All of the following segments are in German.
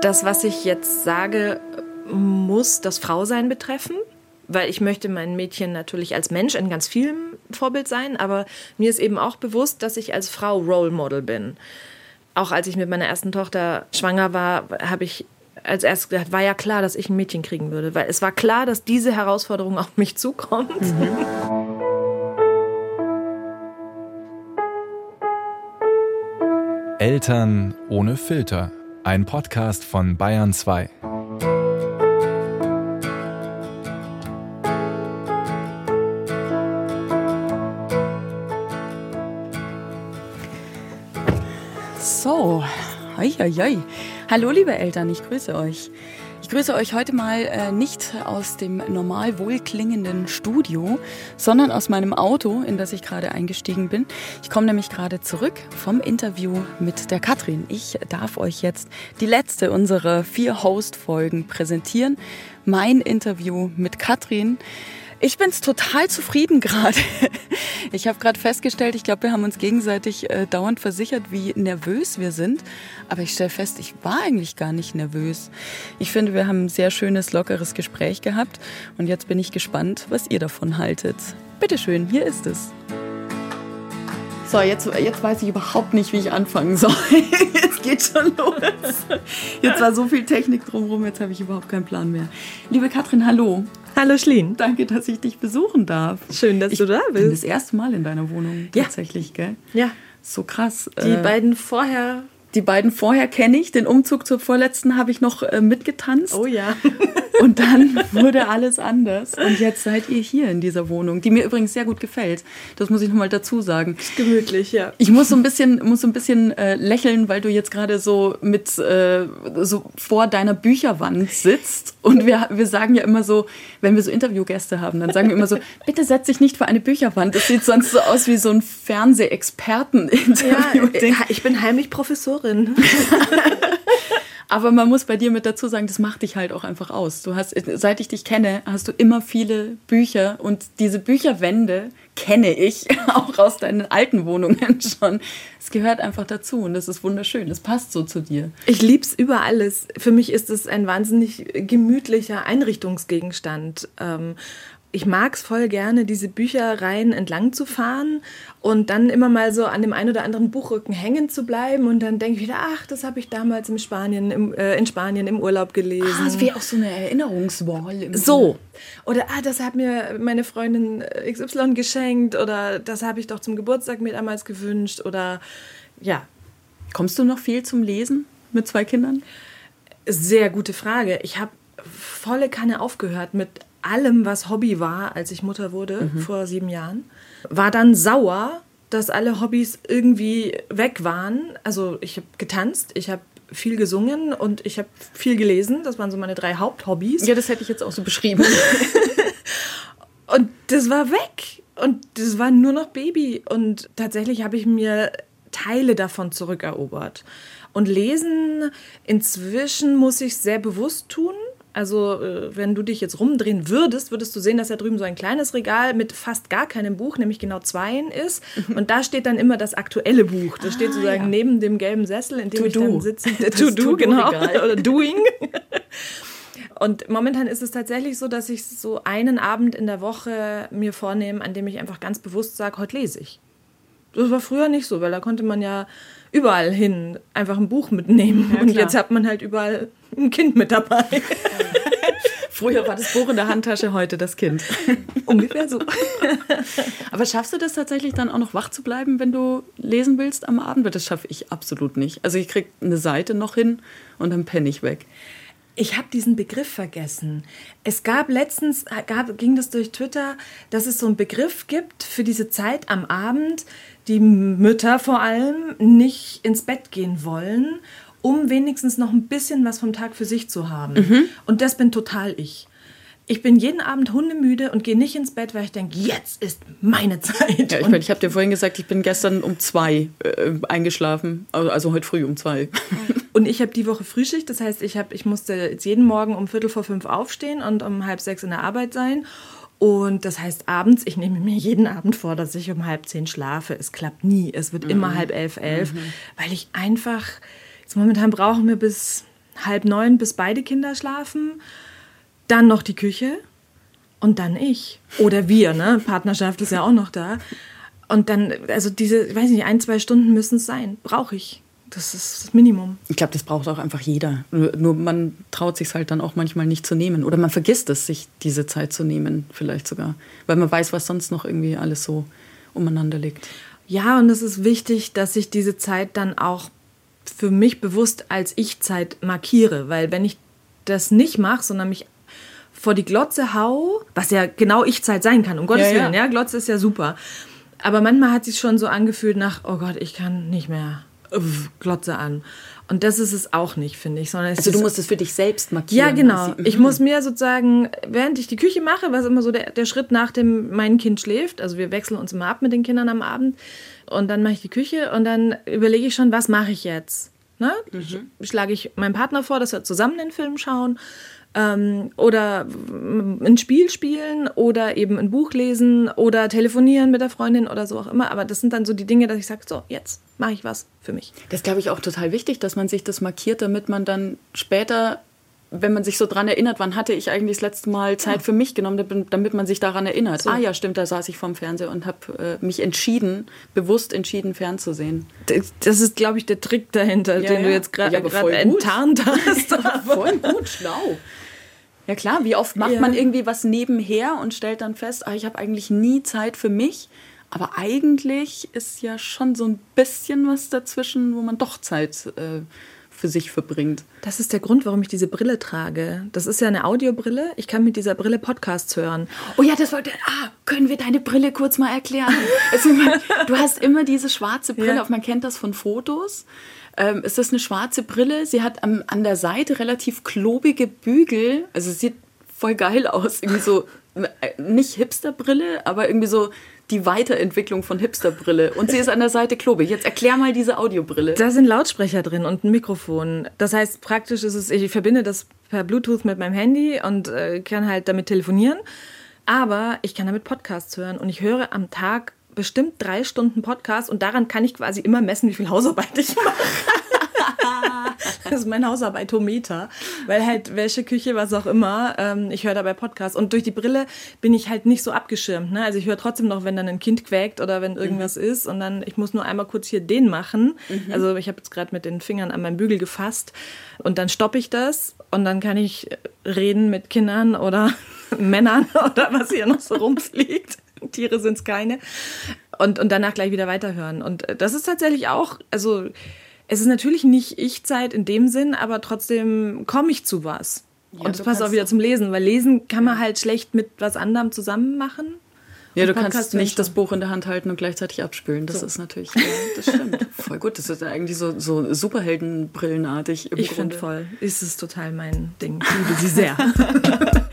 Das, was ich jetzt sage, muss das Frausein betreffen, weil ich möchte mein Mädchen natürlich als Mensch in ganz vielem Vorbild sein, aber mir ist eben auch bewusst, dass ich als Frau Role Model bin. Auch als ich mit meiner ersten Tochter schwanger war, habe ich als erstes gedacht, war ja klar, dass ich ein Mädchen kriegen würde, weil es war klar, dass diese Herausforderung auf mich zukommt. Mhm. Eltern ohne Filter. Ein Podcast von Bayern 2. So, hoi, hoi, hoi. Hallo liebe Eltern, ich grüße euch. Ich grüße euch heute mal äh, nicht aus dem normal wohlklingenden Studio, sondern aus meinem Auto, in das ich gerade eingestiegen bin. Ich komme nämlich gerade zurück vom Interview mit der Katrin. Ich darf euch jetzt die letzte unserer vier Host-Folgen präsentieren. Mein Interview mit Katrin. Ich bin's total zufrieden gerade. Ich habe gerade festgestellt, ich glaube, wir haben uns gegenseitig äh, dauernd versichert, wie nervös wir sind. Aber ich stelle fest, ich war eigentlich gar nicht nervös. Ich finde, wir haben ein sehr schönes, lockeres Gespräch gehabt. Und jetzt bin ich gespannt, was ihr davon haltet. Bitteschön, hier ist es. So, jetzt, jetzt weiß ich überhaupt nicht, wie ich anfangen soll. Jetzt geht schon los. Jetzt war so viel Technik drumherum, jetzt habe ich überhaupt keinen Plan mehr. Liebe Katrin, hallo. Hallo Schlien. Danke, dass ich dich besuchen darf. Schön, dass ich du da bist. Bin das erste Mal in deiner Wohnung tatsächlich, ja. gell? Ja. So krass. Die äh, beiden vorher die beiden vorher kenne ich. Den Umzug zur vorletzten habe ich noch äh, mitgetanzt. Oh ja. und dann wurde alles anders. Und jetzt seid ihr hier in dieser Wohnung, die mir übrigens sehr gut gefällt. Das muss ich nochmal dazu sagen. Ist gemütlich, ja. Ich muss so ein bisschen, muss so ein bisschen äh, lächeln, weil du jetzt gerade so mit äh, so vor deiner Bücherwand sitzt. Und wir, wir sagen ja immer so, wenn wir so Interviewgäste haben, dann sagen wir immer so, bitte setz dich nicht vor eine Bücherwand. Das sieht sonst so aus wie so ein Fernsehexperten-Interview. Ja, ich bin heimlich Professorin drin. Aber man muss bei dir mit dazu sagen, das macht dich halt auch einfach aus. Du hast, seit ich dich kenne, hast du immer viele Bücher und diese Bücherwände kenne ich auch aus deinen alten Wohnungen schon. Es gehört einfach dazu und das ist wunderschön. Das passt so zu dir. Ich lieb's über alles. Für mich ist es ein wahnsinnig gemütlicher Einrichtungsgegenstand. Ähm, ich mag es voll gerne, diese Büchereien entlang zu fahren und dann immer mal so an dem einen oder anderen Buchrücken hängen zu bleiben und dann denke ich wieder, ach, das habe ich damals in Spanien, im, äh, in Spanien im Urlaub gelesen. Ah, das wäre auch so eine Erinnerungswall. so. Oder, ah, das hat mir meine Freundin äh, XY geschenkt oder das habe ich doch zum Geburtstag mir damals gewünscht oder ja. Kommst du noch viel zum Lesen mit zwei Kindern? Sehr gute Frage. Ich habe volle Kanne aufgehört mit allem, was Hobby war, als ich Mutter wurde, mhm. vor sieben Jahren. War dann sauer, dass alle Hobbys irgendwie weg waren. Also ich habe getanzt, ich habe viel gesungen und ich habe viel gelesen. Das waren so meine drei Haupthobbys. Ja, das hätte ich jetzt auch so beschrieben. und das war weg. Und das war nur noch Baby. Und tatsächlich habe ich mir Teile davon zurückerobert. Und lesen inzwischen muss ich sehr bewusst tun. Also, äh, wenn du dich jetzt rumdrehen würdest, würdest du sehen, dass da drüben so ein kleines Regal mit fast gar keinem Buch, nämlich genau zweien ist. Und da steht dann immer das aktuelle Buch. Das ah, steht sozusagen ja. neben dem gelben Sessel, in dem to ich do. dann sitze. To-Do, genau. Oder Doing. Und momentan ist es tatsächlich so, dass ich so einen Abend in der Woche mir vornehme, an dem ich einfach ganz bewusst sage, heute lese ich. Das war früher nicht so, weil da konnte man ja überall hin einfach ein Buch mitnehmen. Ja, und jetzt hat man halt überall ein Kind mit dabei. Früher war das Buch in der Handtasche, heute das Kind. Ungefähr so. Aber schaffst du das tatsächlich dann auch noch wach zu bleiben, wenn du lesen willst am Abend? Das schaffe ich absolut nicht. Also ich kriege eine Seite noch hin und dann penne ich weg. Ich habe diesen Begriff vergessen. Es gab letztens, gab, ging das durch Twitter, dass es so einen Begriff gibt für diese Zeit am Abend, die Mütter vor allem nicht ins Bett gehen wollen, um wenigstens noch ein bisschen was vom Tag für sich zu haben. Mhm. Und das bin total ich. Ich bin jeden Abend hundemüde und gehe nicht ins Bett, weil ich denke, jetzt ist meine Zeit. Ja, ich meine, ich habe dir vorhin gesagt, ich bin gestern um zwei äh, eingeschlafen, also, also heute früh um zwei. Und ich habe die Woche Frühschicht, das heißt, ich, hab, ich musste jetzt jeden Morgen um Viertel vor fünf aufstehen und um halb sechs in der Arbeit sein. Und das heißt, abends, ich nehme mir jeden Abend vor, dass ich um halb zehn schlafe. Es klappt nie. Es wird mhm. immer halb elf, elf, mhm. weil ich einfach, jetzt momentan brauchen wir bis halb neun, bis beide Kinder schlafen. Dann noch die Küche und dann ich. Oder wir, ne? Partnerschaft ist ja auch noch da. Und dann, also diese, ich weiß nicht, ein, zwei Stunden müssen es sein. Brauche ich. Das ist das Minimum. Ich glaube, das braucht auch einfach jeder. Nur man traut sich halt dann auch manchmal nicht zu nehmen. Oder man vergisst es, sich diese Zeit zu nehmen, vielleicht sogar. Weil man weiß, was sonst noch irgendwie alles so umeinander liegt. Ja, und es ist wichtig, dass ich diese Zeit dann auch für mich bewusst als Ich-Zeit markiere. Weil wenn ich das nicht mache, sondern mich vor die Glotze hau, was ja genau Ich-Zeit sein kann, um Gottes ja, Willen, ja. ja, Glotze ist ja super. Aber manchmal hat sich schon so angefühlt nach, oh Gott, ich kann nicht mehr. Glotze an. Und das ist es auch nicht, finde ich. Sondern also du musst es für dich selbst markieren. Ja, genau. Ich muss mir sozusagen, während ich die Küche mache, was immer so der, der Schritt nach dem mein Kind schläft, also wir wechseln uns immer ab mit den Kindern am Abend und dann mache ich die Küche und dann überlege ich schon, was mache ich jetzt? Ne? Mhm. Schlage ich meinem Partner vor, dass wir zusammen den Film schauen ähm, oder ein Spiel spielen oder eben ein Buch lesen oder telefonieren mit der Freundin oder so auch immer. Aber das sind dann so die Dinge, dass ich sage, so, jetzt mache ich was für mich. Das glaube ich auch total wichtig, dass man sich das markiert, damit man dann später wenn man sich so dran erinnert, wann hatte ich eigentlich das letzte Mal Zeit für mich genommen, damit man sich daran erinnert. So. Ah ja, stimmt, da saß ich vorm Fernseher und habe äh, mich entschieden, bewusst entschieden, fernzusehen. Das ist, glaube ich, der Trick dahinter, ja, den ja. du jetzt gerade ja, enttarnt hast. voll gut, schlau. Ja klar, wie oft macht ja. man irgendwie was nebenher und stellt dann fest, ach, ich habe eigentlich nie Zeit für mich. Aber eigentlich ist ja schon so ein bisschen was dazwischen, wo man doch Zeit äh, für sich verbringt. Das ist der Grund, warum ich diese Brille trage. Das ist ja eine Audiobrille. Ich kann mit dieser Brille Podcasts hören. Oh ja, das wollte. Ah, können wir deine Brille kurz mal erklären? also, du hast immer diese schwarze Brille, ja. man kennt das von Fotos. Ähm, ist eine schwarze Brille? Sie hat am, an der Seite relativ klobige Bügel. Also sieht voll geil aus. Irgendwie so, äh, nicht Hipsterbrille, aber irgendwie so die Weiterentwicklung von Hipsterbrille. Und sie ist an der Seite klobig. Jetzt erklär mal diese Audiobrille. Da sind Lautsprecher drin und ein Mikrofon. Das heißt, praktisch ist es, ich verbinde das per Bluetooth mit meinem Handy und äh, kann halt damit telefonieren. Aber ich kann damit Podcasts hören und ich höre am Tag bestimmt drei Stunden Podcast und daran kann ich quasi immer messen, wie viel Hausarbeit ich mache. das ist mein Hausarbeitometer, weil halt Wäsche, Küche, was auch immer, ähm, ich höre dabei Podcasts und durch die Brille bin ich halt nicht so abgeschirmt. Ne? Also ich höre trotzdem noch, wenn dann ein Kind quäkt oder wenn irgendwas mhm. ist und dann, ich muss nur einmal kurz hier den machen. Mhm. Also ich habe jetzt gerade mit den Fingern an meinem Bügel gefasst und dann stoppe ich das und dann kann ich reden mit Kindern oder Männern oder was hier noch so rumfliegt. Tiere sind es keine. Und, und danach gleich wieder weiterhören. Und äh, das ist tatsächlich auch, also es ist natürlich nicht Ich-Zeit in dem Sinn, aber trotzdem komme ich zu was. Ja, und das passt auch wieder zum Lesen, weil Lesen kann man halt schlecht mit was anderem zusammen machen. Ja, du kannst nicht das Buch in der Hand halten und gleichzeitig abspülen. Das so. ist natürlich, ja, das stimmt. voll gut. Das ist eigentlich so, so Superheldenbrillenartig im ich finde voll. Ist es total mein Ding. Ich liebe sie sehr.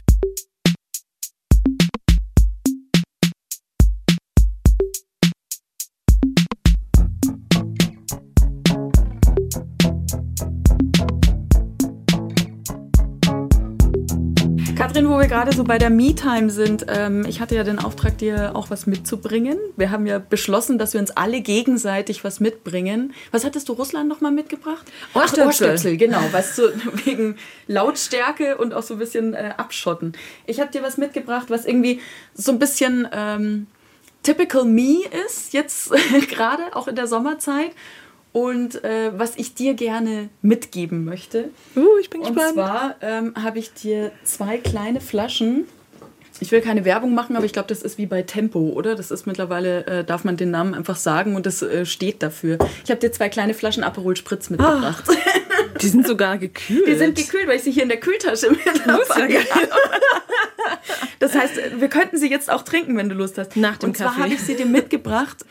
Katrin, wo wir gerade so bei der Me-Time sind, ähm, ich hatte ja den Auftrag, dir auch was mitzubringen. Wir haben ja beschlossen, dass wir uns alle gegenseitig was mitbringen. Was hattest du Russland nochmal mitgebracht? Ohrstöpsel. Ach, Ohrstöpsel, genau. Weißt du, wegen Lautstärke und auch so ein bisschen äh, abschotten. Ich habe dir was mitgebracht, was irgendwie so ein bisschen ähm, typical me ist, jetzt gerade, auch in der Sommerzeit und äh, was ich dir gerne mitgeben möchte. Uh, ich bin gespannt. Und zwar ähm, habe ich dir zwei kleine Flaschen. Ich will keine Werbung machen, aber ich glaube, das ist wie bei Tempo, oder? Das ist mittlerweile, äh, darf man den Namen einfach sagen und das äh, steht dafür. Ich habe dir zwei kleine Flaschen Aperol Spritz mitgebracht. Ah, die sind sogar gekühlt. Die sind gekühlt, weil ich sie hier in der Kühltasche mit habe. Das heißt, wir könnten sie jetzt auch trinken, wenn du Lust hast. Nach dem und Kaffee. Und zwar habe ich sie dir mitgebracht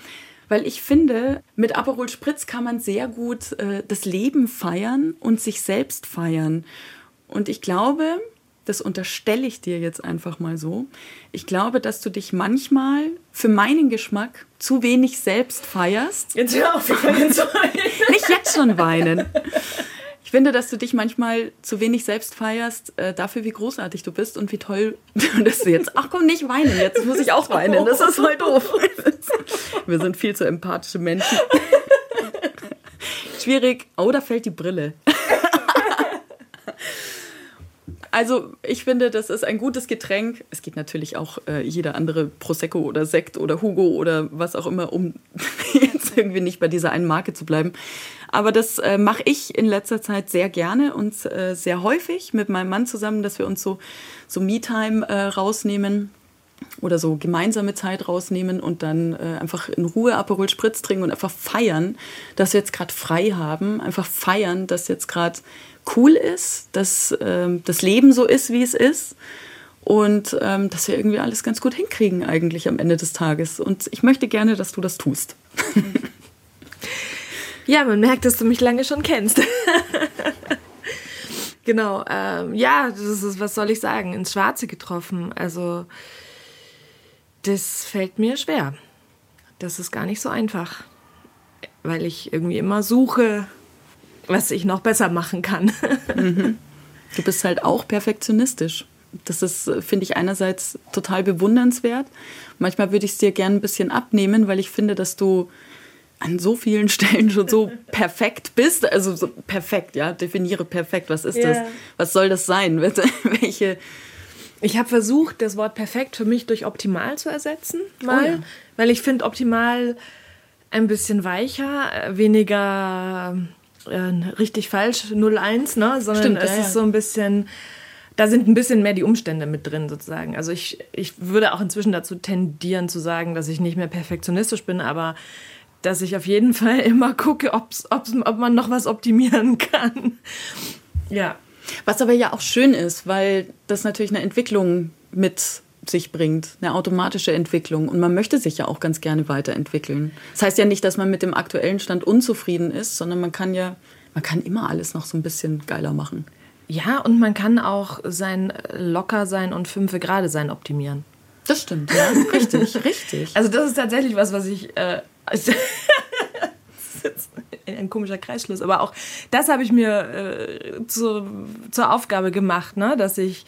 weil ich finde, mit Aperol Spritz kann man sehr gut äh, das Leben feiern und sich selbst feiern. Und ich glaube, das unterstelle ich dir jetzt einfach mal so. Ich glaube, dass du dich manchmal für meinen Geschmack zu wenig selbst feierst. Jetzt hör auf, ich kann jetzt weinen. Nicht jetzt schon weinen. Ich finde, dass du dich manchmal zu wenig selbst feierst, äh, dafür, wie großartig du bist und wie toll du das jetzt. Ach komm, nicht weinen, jetzt muss ich auch weinen. Das ist voll doof. Wir sind viel zu empathische Menschen. Schwierig. Oh, da fällt die Brille. Also ich finde, das ist ein gutes Getränk. Es geht natürlich auch äh, jeder andere Prosecco oder Sekt oder Hugo oder was auch immer, um jetzt irgendwie nicht bei dieser einen Marke zu bleiben. Aber das äh, mache ich in letzter Zeit sehr gerne und äh, sehr häufig mit meinem Mann zusammen, dass wir uns so, so Me-Time äh, rausnehmen oder so gemeinsame Zeit rausnehmen und dann äh, einfach in Ruhe Aperol Spritz trinken und einfach feiern, dass wir jetzt gerade frei haben, einfach feiern, dass jetzt gerade cool ist, dass ähm, das Leben so ist, wie es ist und ähm, dass wir irgendwie alles ganz gut hinkriegen eigentlich am Ende des Tages. Und ich möchte gerne, dass du das tust. ja, man merkt, dass du mich lange schon kennst. genau, ähm, ja, das ist, was soll ich sagen, ins Schwarze getroffen. Also das fällt mir schwer. Das ist gar nicht so einfach, weil ich irgendwie immer suche, was ich noch besser machen kann. Mhm. Du bist halt auch perfektionistisch. Das ist, finde ich, einerseits total bewundernswert. Manchmal würde ich es dir gerne ein bisschen abnehmen, weil ich finde, dass du an so vielen Stellen schon so perfekt bist. Also so perfekt, ja, definiere perfekt. Was ist yeah. das? Was soll das sein? Welche ich habe versucht, das Wort perfekt für mich durch optimal zu ersetzen, mal, oh ja. weil ich finde optimal ein bisschen weicher, weniger äh, richtig falsch 01, ne, sondern Stimmt, es ja, ist so ein bisschen da sind ein bisschen mehr die Umstände mit drin sozusagen. Also ich, ich würde auch inzwischen dazu tendieren zu sagen, dass ich nicht mehr perfektionistisch bin, aber dass ich auf jeden Fall immer gucke, ob's, ob's, ob man noch was optimieren kann. Ja. Was aber ja auch schön ist, weil das natürlich eine Entwicklung mit sich bringt, eine automatische Entwicklung. Und man möchte sich ja auch ganz gerne weiterentwickeln. Das heißt ja nicht, dass man mit dem aktuellen Stand unzufrieden ist, sondern man kann ja, man kann immer alles noch so ein bisschen geiler machen. Ja, und man kann auch sein locker sein und fünfe gerade sein optimieren. Das stimmt, ja. richtig, richtig. Also das ist tatsächlich was, was ich äh, ein komischer Kreisschluss, aber auch das habe ich mir äh, zu, zur Aufgabe gemacht, ne? dass ich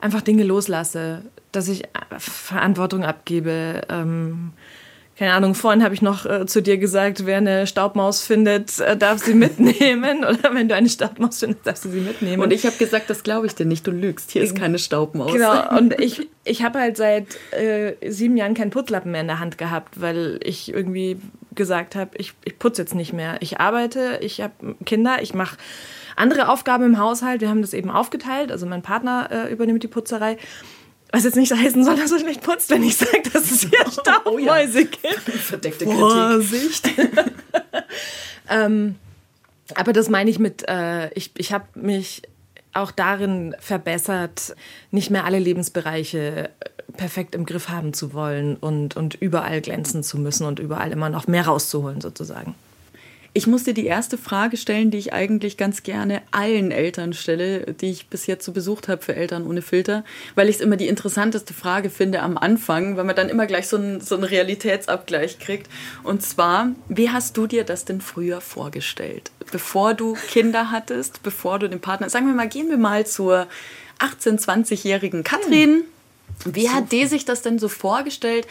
einfach Dinge loslasse, dass ich Verantwortung abgebe. Ähm, keine Ahnung, vorhin habe ich noch äh, zu dir gesagt, wer eine Staubmaus findet, äh, darf sie mitnehmen. Oder wenn du eine Staubmaus findest, darfst du sie mitnehmen. Und ich habe gesagt, das glaube ich dir nicht, du lügst. Hier ist keine Staubmaus. Genau, und ich, ich habe halt seit äh, sieben Jahren keinen Putzlappen mehr in der Hand gehabt, weil ich irgendwie gesagt habe, ich, ich putze jetzt nicht mehr. Ich arbeite, ich habe Kinder, ich mache andere Aufgaben im Haushalt. Wir haben das eben aufgeteilt. Also mein Partner äh, übernimmt die Putzerei. Was jetzt nicht heißen soll, dass er schlecht putzt, wenn ich sage, dass es hier Staubmäuse oh, ja. gibt. Verdeckte Kritik. Vorsicht. ähm, aber das meine ich mit, äh, ich, ich habe mich auch darin verbessert, nicht mehr alle Lebensbereiche äh, perfekt im Griff haben zu wollen und, und überall glänzen zu müssen und überall immer noch mehr rauszuholen sozusagen. Ich muss dir die erste Frage stellen, die ich eigentlich ganz gerne allen Eltern stelle, die ich bis jetzt so besucht habe für Eltern ohne Filter, weil ich es immer die interessanteste Frage finde am Anfang, weil man dann immer gleich so einen, so einen Realitätsabgleich kriegt. Und zwar, wie hast du dir das denn früher vorgestellt? Bevor du Kinder hattest, bevor du den Partner, sagen wir mal, gehen wir mal zur 18-, 20-jährigen Katrin. Wie hat die sich das denn so vorgestellt?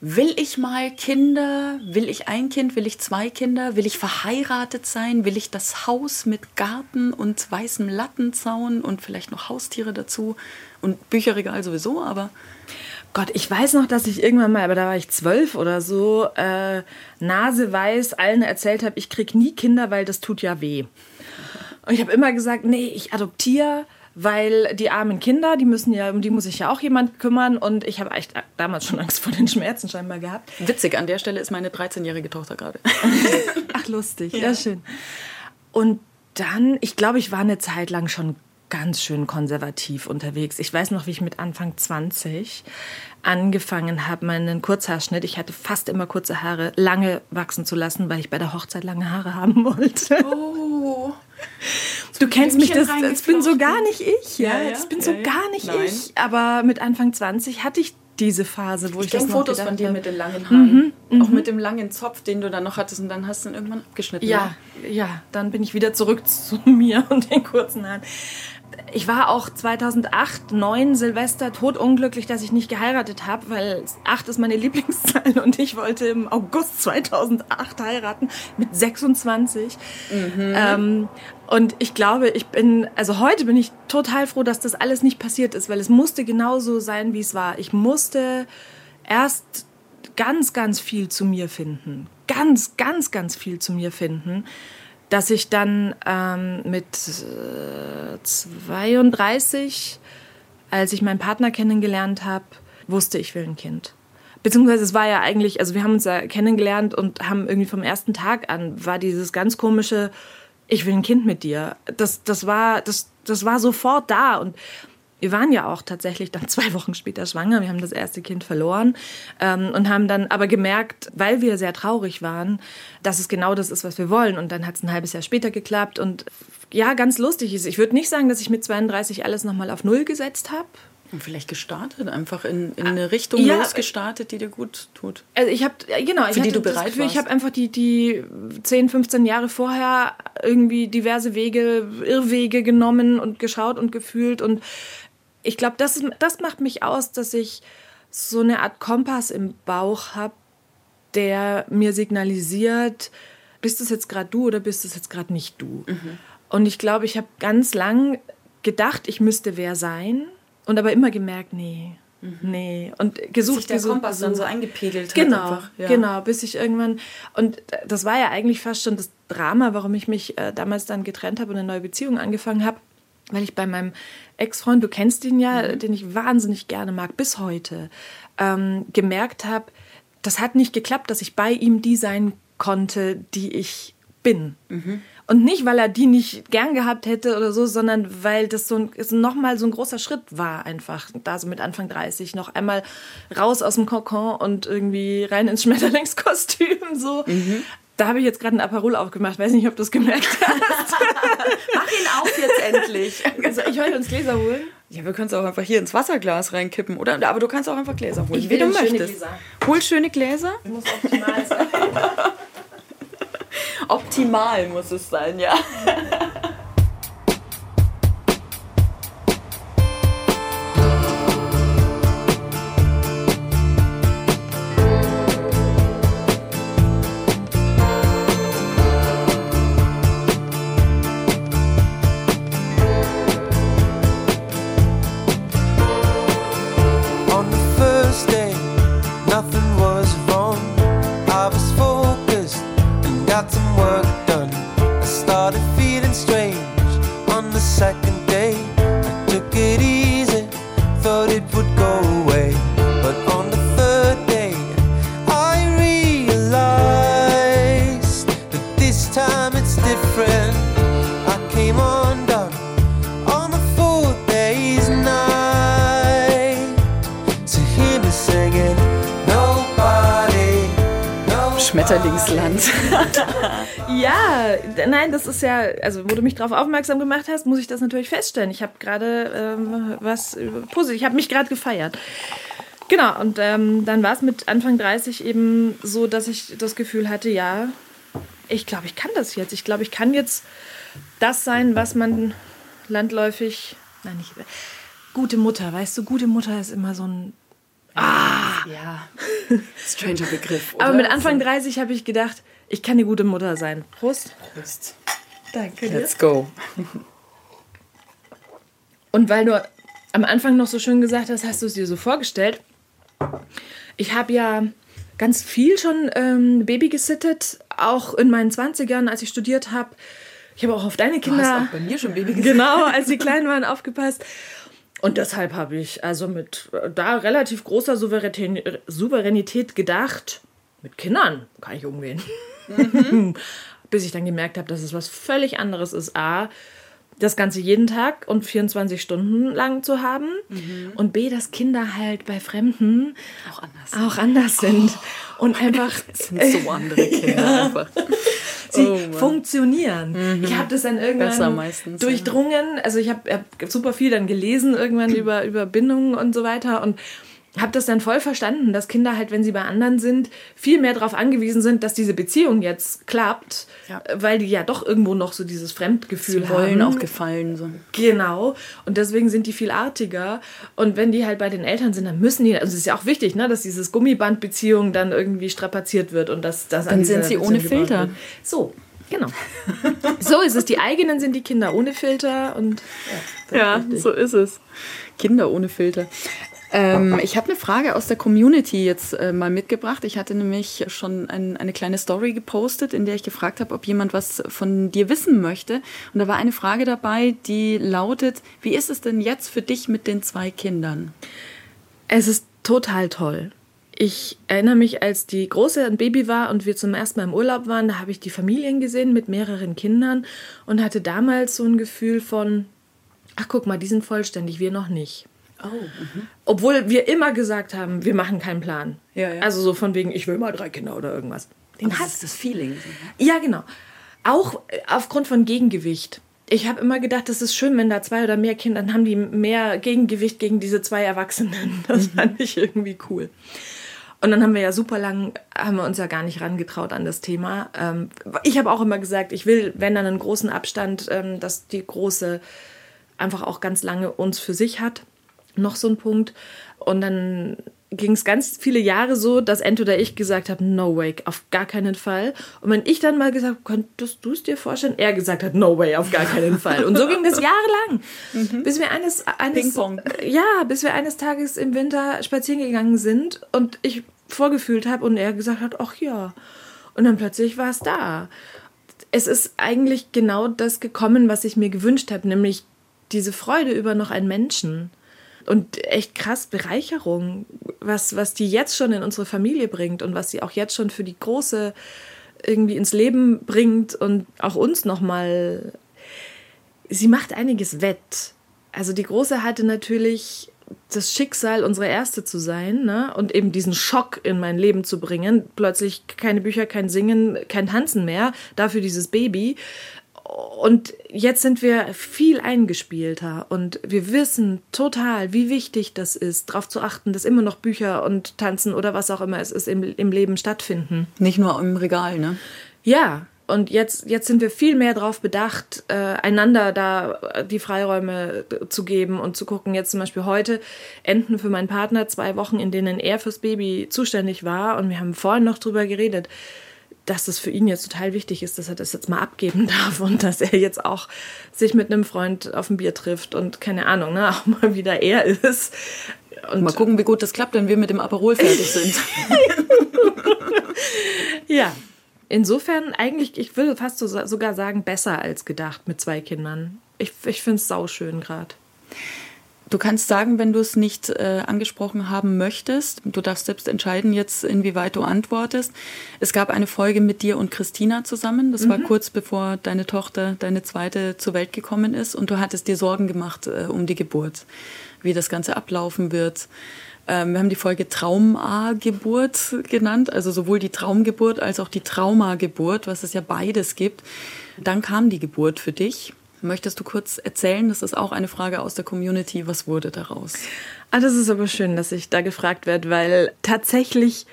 Will ich mal Kinder? Will ich ein Kind? Will ich zwei Kinder? Will ich verheiratet sein? Will ich das Haus mit Garten und weißem Lattenzaun und vielleicht noch Haustiere dazu und Bücherregal sowieso, aber. Gott, ich weiß noch, dass ich irgendwann mal, aber da war ich zwölf oder so, äh, naseweiß allen erzählt habe, ich krieg nie Kinder, weil das tut ja weh. Und ich habe immer gesagt, nee, ich adoptiere weil die armen Kinder, die müssen ja, um die muss sich ja auch jemand kümmern und ich habe echt damals schon Angst vor den Schmerzen scheinbar gehabt. Witzig, an der Stelle ist meine 13-jährige Tochter gerade. Ach, lustig, ja. ja schön. Und dann, ich glaube, ich war eine Zeit lang schon ganz schön konservativ unterwegs. Ich weiß noch, wie ich mit Anfang 20 angefangen habe, meinen Kurzhaarschnitt, ich hatte fast immer kurze Haare, lange wachsen zu lassen, weil ich bei der Hochzeit lange Haare haben wollte. Oh. Du kennst mich, das, das bin so gar nicht ich. Ja, ja, das bin so gar nicht Nein. ich. Aber mit Anfang 20 hatte ich diese Phase, wo ich, ich das Fotos von dir mit den langen Haaren, mhm, auch mhm. mit dem langen Zopf, den du dann noch hattest und dann hast du ihn irgendwann abgeschnitten. Ja, ja, dann bin ich wieder zurück zu mir und den kurzen Haaren. Ich war auch 2008, 9 Silvester totunglücklich, dass ich nicht geheiratet habe, weil 8 ist meine Lieblingszahl und ich wollte im August 2008 heiraten mit 26. Mhm. Ähm, und ich glaube, ich bin, also heute bin ich total froh, dass das alles nicht passiert ist, weil es musste genauso sein, wie es war. Ich musste erst ganz, ganz viel zu mir finden. Ganz, ganz, ganz viel zu mir finden dass ich dann ähm, mit äh, 32, als ich meinen Partner kennengelernt habe, wusste, ich will ein Kind. Beziehungsweise es war ja eigentlich, also wir haben uns ja kennengelernt und haben irgendwie vom ersten Tag an, war dieses ganz komische, ich will ein Kind mit dir. Das, das, war, das, das war sofort da und wir waren ja auch tatsächlich dann zwei Wochen später schwanger. Wir haben das erste Kind verloren ähm, und haben dann aber gemerkt, weil wir sehr traurig waren, dass es genau das ist, was wir wollen. Und dann hat es ein halbes Jahr später geklappt. Und ja, ganz lustig ist. Ich würde nicht sagen, dass ich mit 32 alles nochmal auf Null gesetzt habe. Und vielleicht gestartet, einfach in, in eine Richtung ja, losgestartet, die dir gut tut. Also ich habe, genau, für die du bereit Gefühl, warst. Ich habe einfach die, die 10, 15 Jahre vorher irgendwie diverse Wege, Irrwege genommen und geschaut und gefühlt und ich glaube, das, das macht mich aus, dass ich so eine Art Kompass im Bauch habe, der mir signalisiert, bist es jetzt gerade du oder bist es jetzt gerade nicht du? Mhm. Und ich glaube, ich habe ganz lang gedacht, ich müsste wer sein und aber immer gemerkt, nee. Mhm. Nee, und gesucht, bis sich der gesucht, Kompass dann so eingepegelt genau, hat. Einfach. Ja. Genau, bis ich irgendwann und das war ja eigentlich fast schon das Drama, warum ich mich äh, damals dann getrennt habe und eine neue Beziehung angefangen habe weil ich bei meinem Ex-Freund, du kennst ihn ja, mhm. den ich wahnsinnig gerne mag, bis heute, ähm, gemerkt habe, das hat nicht geklappt, dass ich bei ihm die sein konnte, die ich bin. Mhm. Und nicht, weil er die nicht gern gehabt hätte oder so, sondern weil das so ein, nochmal so ein großer Schritt war, einfach da so mit Anfang 30 noch einmal raus aus dem Kokon und irgendwie rein ins Schmetterlingskostüm so. Mhm. Da habe ich jetzt gerade ein Aperol aufgemacht. Weiß nicht, ob du es gemerkt hast. Mach ihn auf jetzt endlich. Also ich wollte uns Gläser holen. Ja, wir können es auch einfach hier ins Wasserglas reinkippen, oder? Aber du kannst auch einfach Gläser holen, ich wie du möchtest. Gläser. Hol schöne Gläser. Muss optimal sein. optimal muss es sein, ja. ist ja, also wo du mich darauf aufmerksam gemacht hast, muss ich das natürlich feststellen. Ich habe gerade ähm, was positiv, ich habe mich gerade gefeiert. Genau, und ähm, dann war es mit Anfang 30 eben so, dass ich das Gefühl hatte, ja, ich glaube, ich kann das jetzt. Ich glaube, ich kann jetzt das sein, was man landläufig, nein, nicht, gute Mutter, weißt du, gute Mutter ist immer so ein Ah! Ja. Stranger Begriff. Oder? Aber mit Anfang 30 habe ich gedacht, ich kann eine gute Mutter sein. Prost. Prost. Danke dir. Let's go. Und weil du am Anfang noch so schön gesagt hast, hast du es dir so vorgestellt. Ich habe ja ganz viel schon ähm, Baby gesittet, auch in meinen 20ern, als ich studiert habe. Ich habe auch auf deine Kinder. Du hast auch bei mir schon Baby gesittet. Genau, als sie klein waren, aufgepasst. Und deshalb habe ich also mit da relativ großer Souveränität gedacht, mit Kindern kann ich umgehen. Mhm. Bis ich dann gemerkt habe, dass es was völlig anderes ist. A, das Ganze jeden Tag und 24 Stunden lang zu haben. Mhm. Und B, dass Kinder halt bei Fremden auch anders, auch anders sind. Oh, und einfach. Das sind so andere Kinder ja. einfach. Sie oh, funktionieren. Mhm. Ich habe das dann irgendwann meistens, durchdrungen. Ja. Also ich habe hab super viel dann gelesen irgendwann über, über Bindungen und so weiter. Und habe das dann voll verstanden, dass Kinder halt, wenn sie bei anderen sind, viel mehr darauf angewiesen sind, dass diese Beziehung jetzt klappt, Ja. weil die ja doch irgendwo noch so dieses Fremdgefühl Sie wollen haben. auch gefallen. So. Genau. Und deswegen sind die viel artiger. Und wenn die halt bei den Eltern sind, dann müssen die, also es ist ja auch wichtig, ne, dass dieses Gummibandbeziehung dann irgendwie strapaziert wird und dass das Dann sind sie ohne Filter. So, genau. so ist es. Die eigenen sind die Kinder ohne Filter und Ja, so ist es. Kinder ohne Filter. Ähm, ich habe eine Frage aus der Community jetzt äh, mal mitgebracht. Ich hatte nämlich schon ein, eine kleine Story gepostet, in der ich gefragt habe, ob jemand was von dir wissen möchte. Und da war eine Frage dabei, die lautet, wie ist es denn jetzt für dich mit den zwei Kindern? Es ist total toll. Ich erinnere mich, als die Große ein Baby war und wir zum ersten Mal im Urlaub waren, da habe ich die Familien gesehen mit mehreren Kindern und hatte damals so ein Gefühl von, ach guck mal, die sind vollständig, wir noch nicht. Oh, Obwohl wir immer gesagt haben, wir machen keinen Plan. Ja, ja. Also so von wegen, ich will mal drei Kinder oder irgendwas. Den das hast ist das Feeling. ja, genau. Auch äh, aufgrund von Gegengewicht. Ich habe immer gedacht, das ist schön, wenn da zwei oder mehr Kinder, dann haben die mehr Gegengewicht gegen diese zwei Erwachsenen. Das fand ich irgendwie cool. Und dann haben wir ja super lang, haben wir uns ja gar nicht rangetraut an das Thema. Ähm, ich habe auch immer gesagt, ich will, wenn dann einen großen Abstand, ähm, dass die Große einfach auch ganz lange uns für sich hat. Noch so ein Punkt. Und dann ging es ganz viele Jahre so, dass Ent oder ich gesagt haben, no way, auf gar keinen Fall. Und wenn ich dann mal gesagt habe, könntest du es dir vorstellen? Er gesagt hat, no way, auf gar keinen Fall. Und so ging das jahrelang, bis wir eines, eines ja, bis wir eines Tages im Winter spazieren gegangen sind und ich vorgefühlt habe und er gesagt hat, ach ja. Und dann plötzlich war es da. Es ist eigentlich genau das gekommen, was ich mir gewünscht habe, nämlich diese Freude über noch einen Menschen. Und echt krass Bereicherung, was, was die jetzt schon in unsere Familie bringt und was sie auch jetzt schon für die Große irgendwie ins Leben bringt und auch uns nochmal. Sie macht einiges wett. Also die Große hatte natürlich das Schicksal, unsere Erste zu sein ne? und eben diesen Schock in mein Leben zu bringen. Plötzlich keine Bücher, kein Singen, kein Tanzen mehr, dafür dieses Baby. Und jetzt sind wir viel eingespielter und wir wissen total, wie wichtig das ist, darauf zu achten, dass immer noch Bücher und Tanzen oder was auch immer es ist im, im Leben stattfinden. Nicht nur im Regal, ne? Ja, und jetzt, jetzt sind wir viel mehr darauf bedacht, äh, einander da die Freiräume zu geben und zu gucken. Jetzt zum Beispiel heute enden für meinen Partner zwei Wochen, in denen er fürs Baby zuständig war. Und wir haben vorhin noch drüber geredet, dass das für ihn jetzt total wichtig ist, dass er das jetzt mal abgeben darf und dass er jetzt auch sich mit einem Freund auf ein Bier trifft und keine Ahnung, ne, auch mal wieder er ist. Und Mal gucken, wie gut das klappt, wenn wir mit dem Aperol fertig sind. Ja. Insofern eigentlich, ich würde fast so, sogar sagen, besser als gedacht mit zwei Kindern. Ich, ich finde es sauschön gerade. Du kannst sagen, wenn du es nicht äh, angesprochen haben möchtest. Du darfst selbst entscheiden jetzt, inwieweit du antwortest. Es gab eine Folge mit dir und Christina zusammen. Das war kurz bevor deine Tochter, deine zweite, zur Welt gekommen ist. Und du hattest dir Sorgen gemacht äh, um die Geburt, wie das Ganze ablaufen wird. Ähm, wir haben die Folge Trauma-Geburt genannt, also sowohl die Traumgeburt als auch die Traumageburt, was es ja beides gibt. Dann kam die Geburt für dich. Möchtest du kurz erzählen? Das ist auch eine Frage aus der Community. Was wurde daraus? Ah, das ist aber schön, dass ich da gefragt werde, weil tatsächlich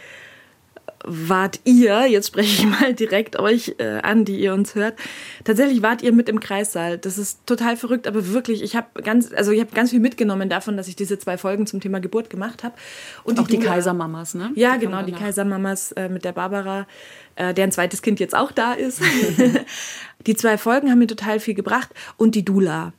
wart ihr, jetzt spreche ich mal direkt euch äh, an, die ihr uns hört, tatsächlich wart ihr mit im Kreissaal. Das ist total verrückt, aber wirklich, ich habe ganz, also ich habe ganz viel mitgenommen davon, dass ich diese zwei Folgen zum Thema Geburt gemacht habe. Und Auch die Dula- Kaisermamas, ne? Ja, Die genau, die. Kaisermamas äh, mit der Barbara, äh, deren zweites Kind jetzt auch da ist. die zwei Folgen haben mir total viel gebracht und die Dula.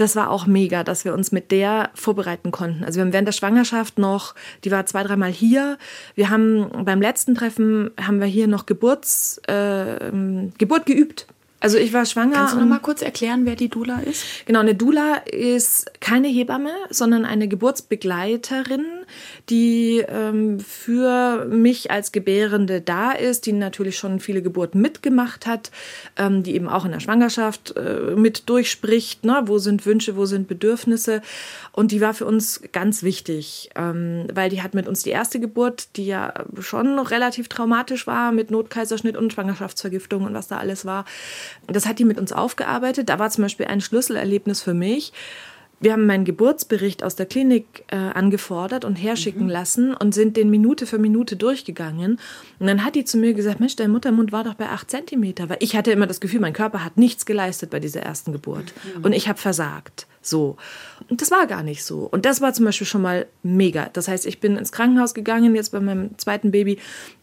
Das war auch mega, dass wir uns mit der vorbereiten konnten. Also wir haben während der Schwangerschaft noch, die war zwei, dreimal hier. Wir haben beim letzten Treffen haben wir hier noch Geburts, äh, ähm, Geburt geübt. Also ich war schwanger. Kannst du noch mal kurz erklären, wer die Dula ist? Genau, eine Dula ist keine Hebamme, sondern eine Geburtsbegleiterin, die ähm, für mich als Gebärende da ist, die natürlich schon viele Geburten mitgemacht hat, ähm, die eben auch in der Schwangerschaft äh, mit durchspricht, ne? wo sind Wünsche, wo sind Bedürfnisse. Und die war für uns ganz wichtig, ähm, weil die hat mit uns die erste Geburt, die ja schon noch relativ traumatisch war, mit Notkaiserschnitt und Schwangerschaftsvergiftung und was da alles war. Das hat die mit uns aufgearbeitet. Da war zum Beispiel ein Schlüsselerlebnis für mich, wir haben meinen Geburtsbericht aus der Klinik äh, angefordert und herschicken mhm. lassen und sind den Minute für Minute durchgegangen. Und dann hat die zu mir gesagt, Mensch, dein Muttermund war doch bei acht Zentimeter. Weil ich hatte immer das Gefühl, mein Körper hat nichts geleistet bei dieser ersten Geburt. Mhm. Und ich habe versagt. So. Und das war gar nicht so. Und das war zum Beispiel schon mal mega. Das heißt, ich bin ins Krankenhaus gegangen, jetzt bei meinem zweiten Baby,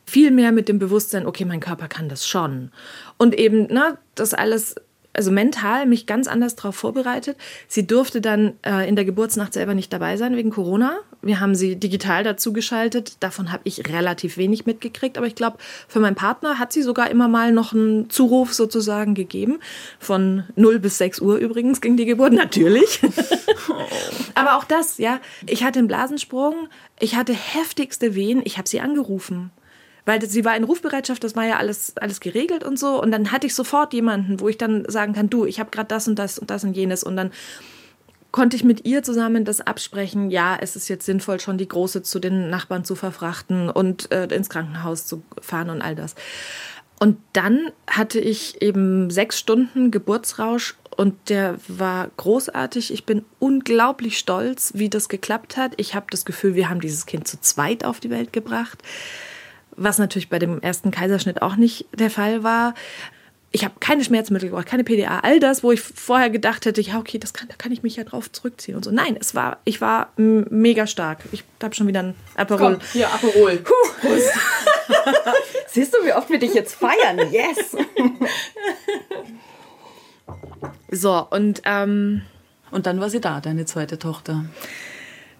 viel mehr mit dem Bewusstsein, okay, mein Körper kann das schon. Und eben, ne, das alles also mental mich ganz anders darauf vorbereitet. Sie durfte dann äh, in der Geburtsnacht selber nicht dabei sein wegen Corona. Wir haben sie digital dazu geschaltet. Davon habe ich relativ wenig mitgekriegt. Aber ich glaube, für meinen Partner hat sie sogar immer mal noch einen Zuruf sozusagen gegeben. Von 0 bis 6 Uhr übrigens ging die Geburt, natürlich. aber auch das, ja. Ich hatte einen Blasensprung. Ich hatte heftigste Wehen. Ich habe sie angerufen weil sie war in Rufbereitschaft, das war ja alles, alles geregelt und so. Und dann hatte ich sofort jemanden, wo ich dann sagen kann, du, ich habe gerade das und das und das und jenes. Und dann konnte ich mit ihr zusammen das absprechen, ja, es ist jetzt sinnvoll, schon die Große zu den Nachbarn zu verfrachten und äh, ins Krankenhaus zu fahren und all das. Und dann hatte ich eben sechs Stunden Geburtsrausch und der war großartig. Ich bin unglaublich stolz, wie das geklappt hat. Ich habe das Gefühl, wir haben dieses Kind zu zweit auf die Welt gebracht was natürlich bei dem ersten Kaiserschnitt auch nicht der Fall war. Ich habe keine Schmerzmittel gebraucht, keine PDA, all das, wo ich vorher gedacht hätte, ja, okay, das kann, da kann ich mich ja drauf zurückziehen und so. Nein, es war, ich war mega stark. Ich habe schon wieder ein Aperol. Komm, hier, Aperol. Puh, Siehst du, wie oft wir dich jetzt feiern? Yes! so, und, ähm, und dann war sie da, deine zweite Tochter.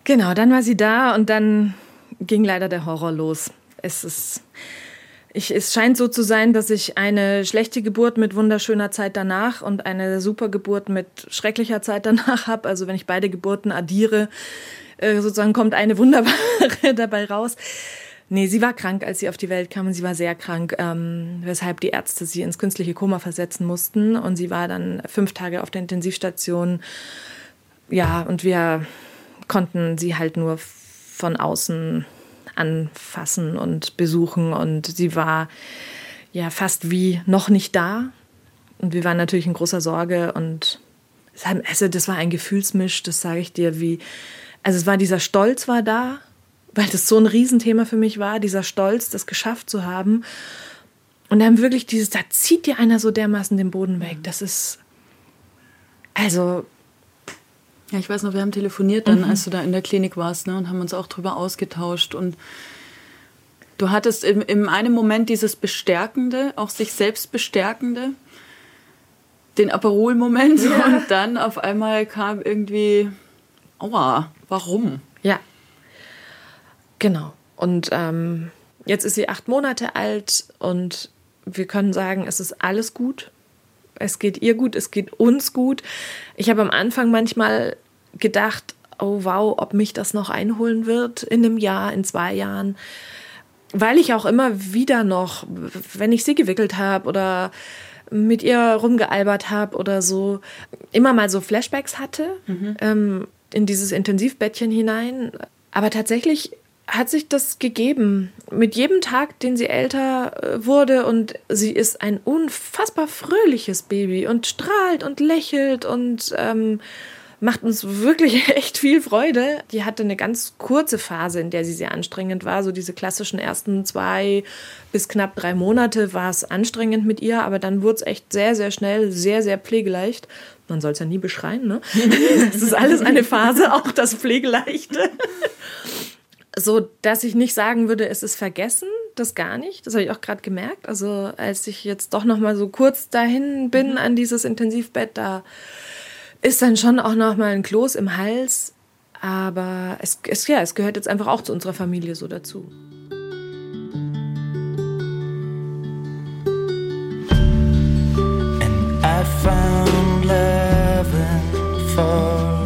Genau, dann war sie da und dann ging leider der Horror los es ist. Ich, es scheint so zu sein, dass ich eine schlechte Geburt mit wunderschöner Zeit danach und eine super Geburt mit schrecklicher Zeit danach habe. Also wenn ich beide Geburten addiere, äh, sozusagen kommt eine wunderbare dabei raus. Nee, sie war krank, als sie auf die Welt kam und sie war sehr krank, ähm, weshalb die Ärzte sie ins künstliche Koma versetzen mussten. Und sie war dann fünf Tage auf der Intensivstation. Ja, und wir konnten sie halt nur von außen anfassen und besuchen. Und sie war ja fast wie noch nicht da. Und wir waren natürlich in großer Sorge und also das war ein Gefühlsmisch, das sage ich dir, wie, also es war dieser Stolz war da, weil das so ein Riesenthema für mich war, dieser Stolz, das geschafft zu haben. Und dann wirklich dieses, da zieht dir einer so dermaßen den Boden weg. Das ist, also. Ja, ich weiß noch, wir haben telefoniert dann, mhm. als du da in der Klinik warst, ne, und haben uns auch drüber ausgetauscht und Du hattest in, in einem Moment dieses Bestärkende, auch sich selbst Bestärkende, den Aperol-Moment ja. und dann auf einmal kam irgendwie, aua, warum? Ja, genau. Und ähm, jetzt ist sie acht Monate alt und wir können sagen, es ist alles gut. Es geht ihr gut, es geht uns gut. Ich habe am Anfang manchmal gedacht, oh wow, ob mich das noch einholen wird in einem Jahr, in zwei Jahren weil ich auch immer wieder noch, wenn ich sie gewickelt habe oder mit ihr rumgealbert habe oder so, immer mal so Flashbacks hatte mhm. ähm, in dieses Intensivbettchen hinein. Aber tatsächlich hat sich das gegeben. Mit jedem Tag, den sie älter äh, wurde und sie ist ein unfassbar fröhliches Baby und strahlt und lächelt und ähm, macht uns wirklich echt viel Freude. Die hatte eine ganz kurze Phase, in der sie sehr anstrengend war. So diese klassischen ersten zwei bis knapp drei Monate war es anstrengend mit ihr, aber dann wurde es echt sehr, sehr schnell, sehr, sehr pflegeleicht. Man soll es ja nie beschreien, ne? Das ist alles eine Phase, auch das Pflegeleichte. So, dass ich nicht sagen würde, es ist vergessen, das gar nicht. Das habe ich auch gerade gemerkt. Also, als ich jetzt doch noch mal so kurz dahin bin mhm. an dieses Intensivbett, da ist dann schon auch noch mal ein Kloß im Hals. Aber es, es, ja, es gehört jetzt einfach auch zu unserer Familie so dazu. And I found love for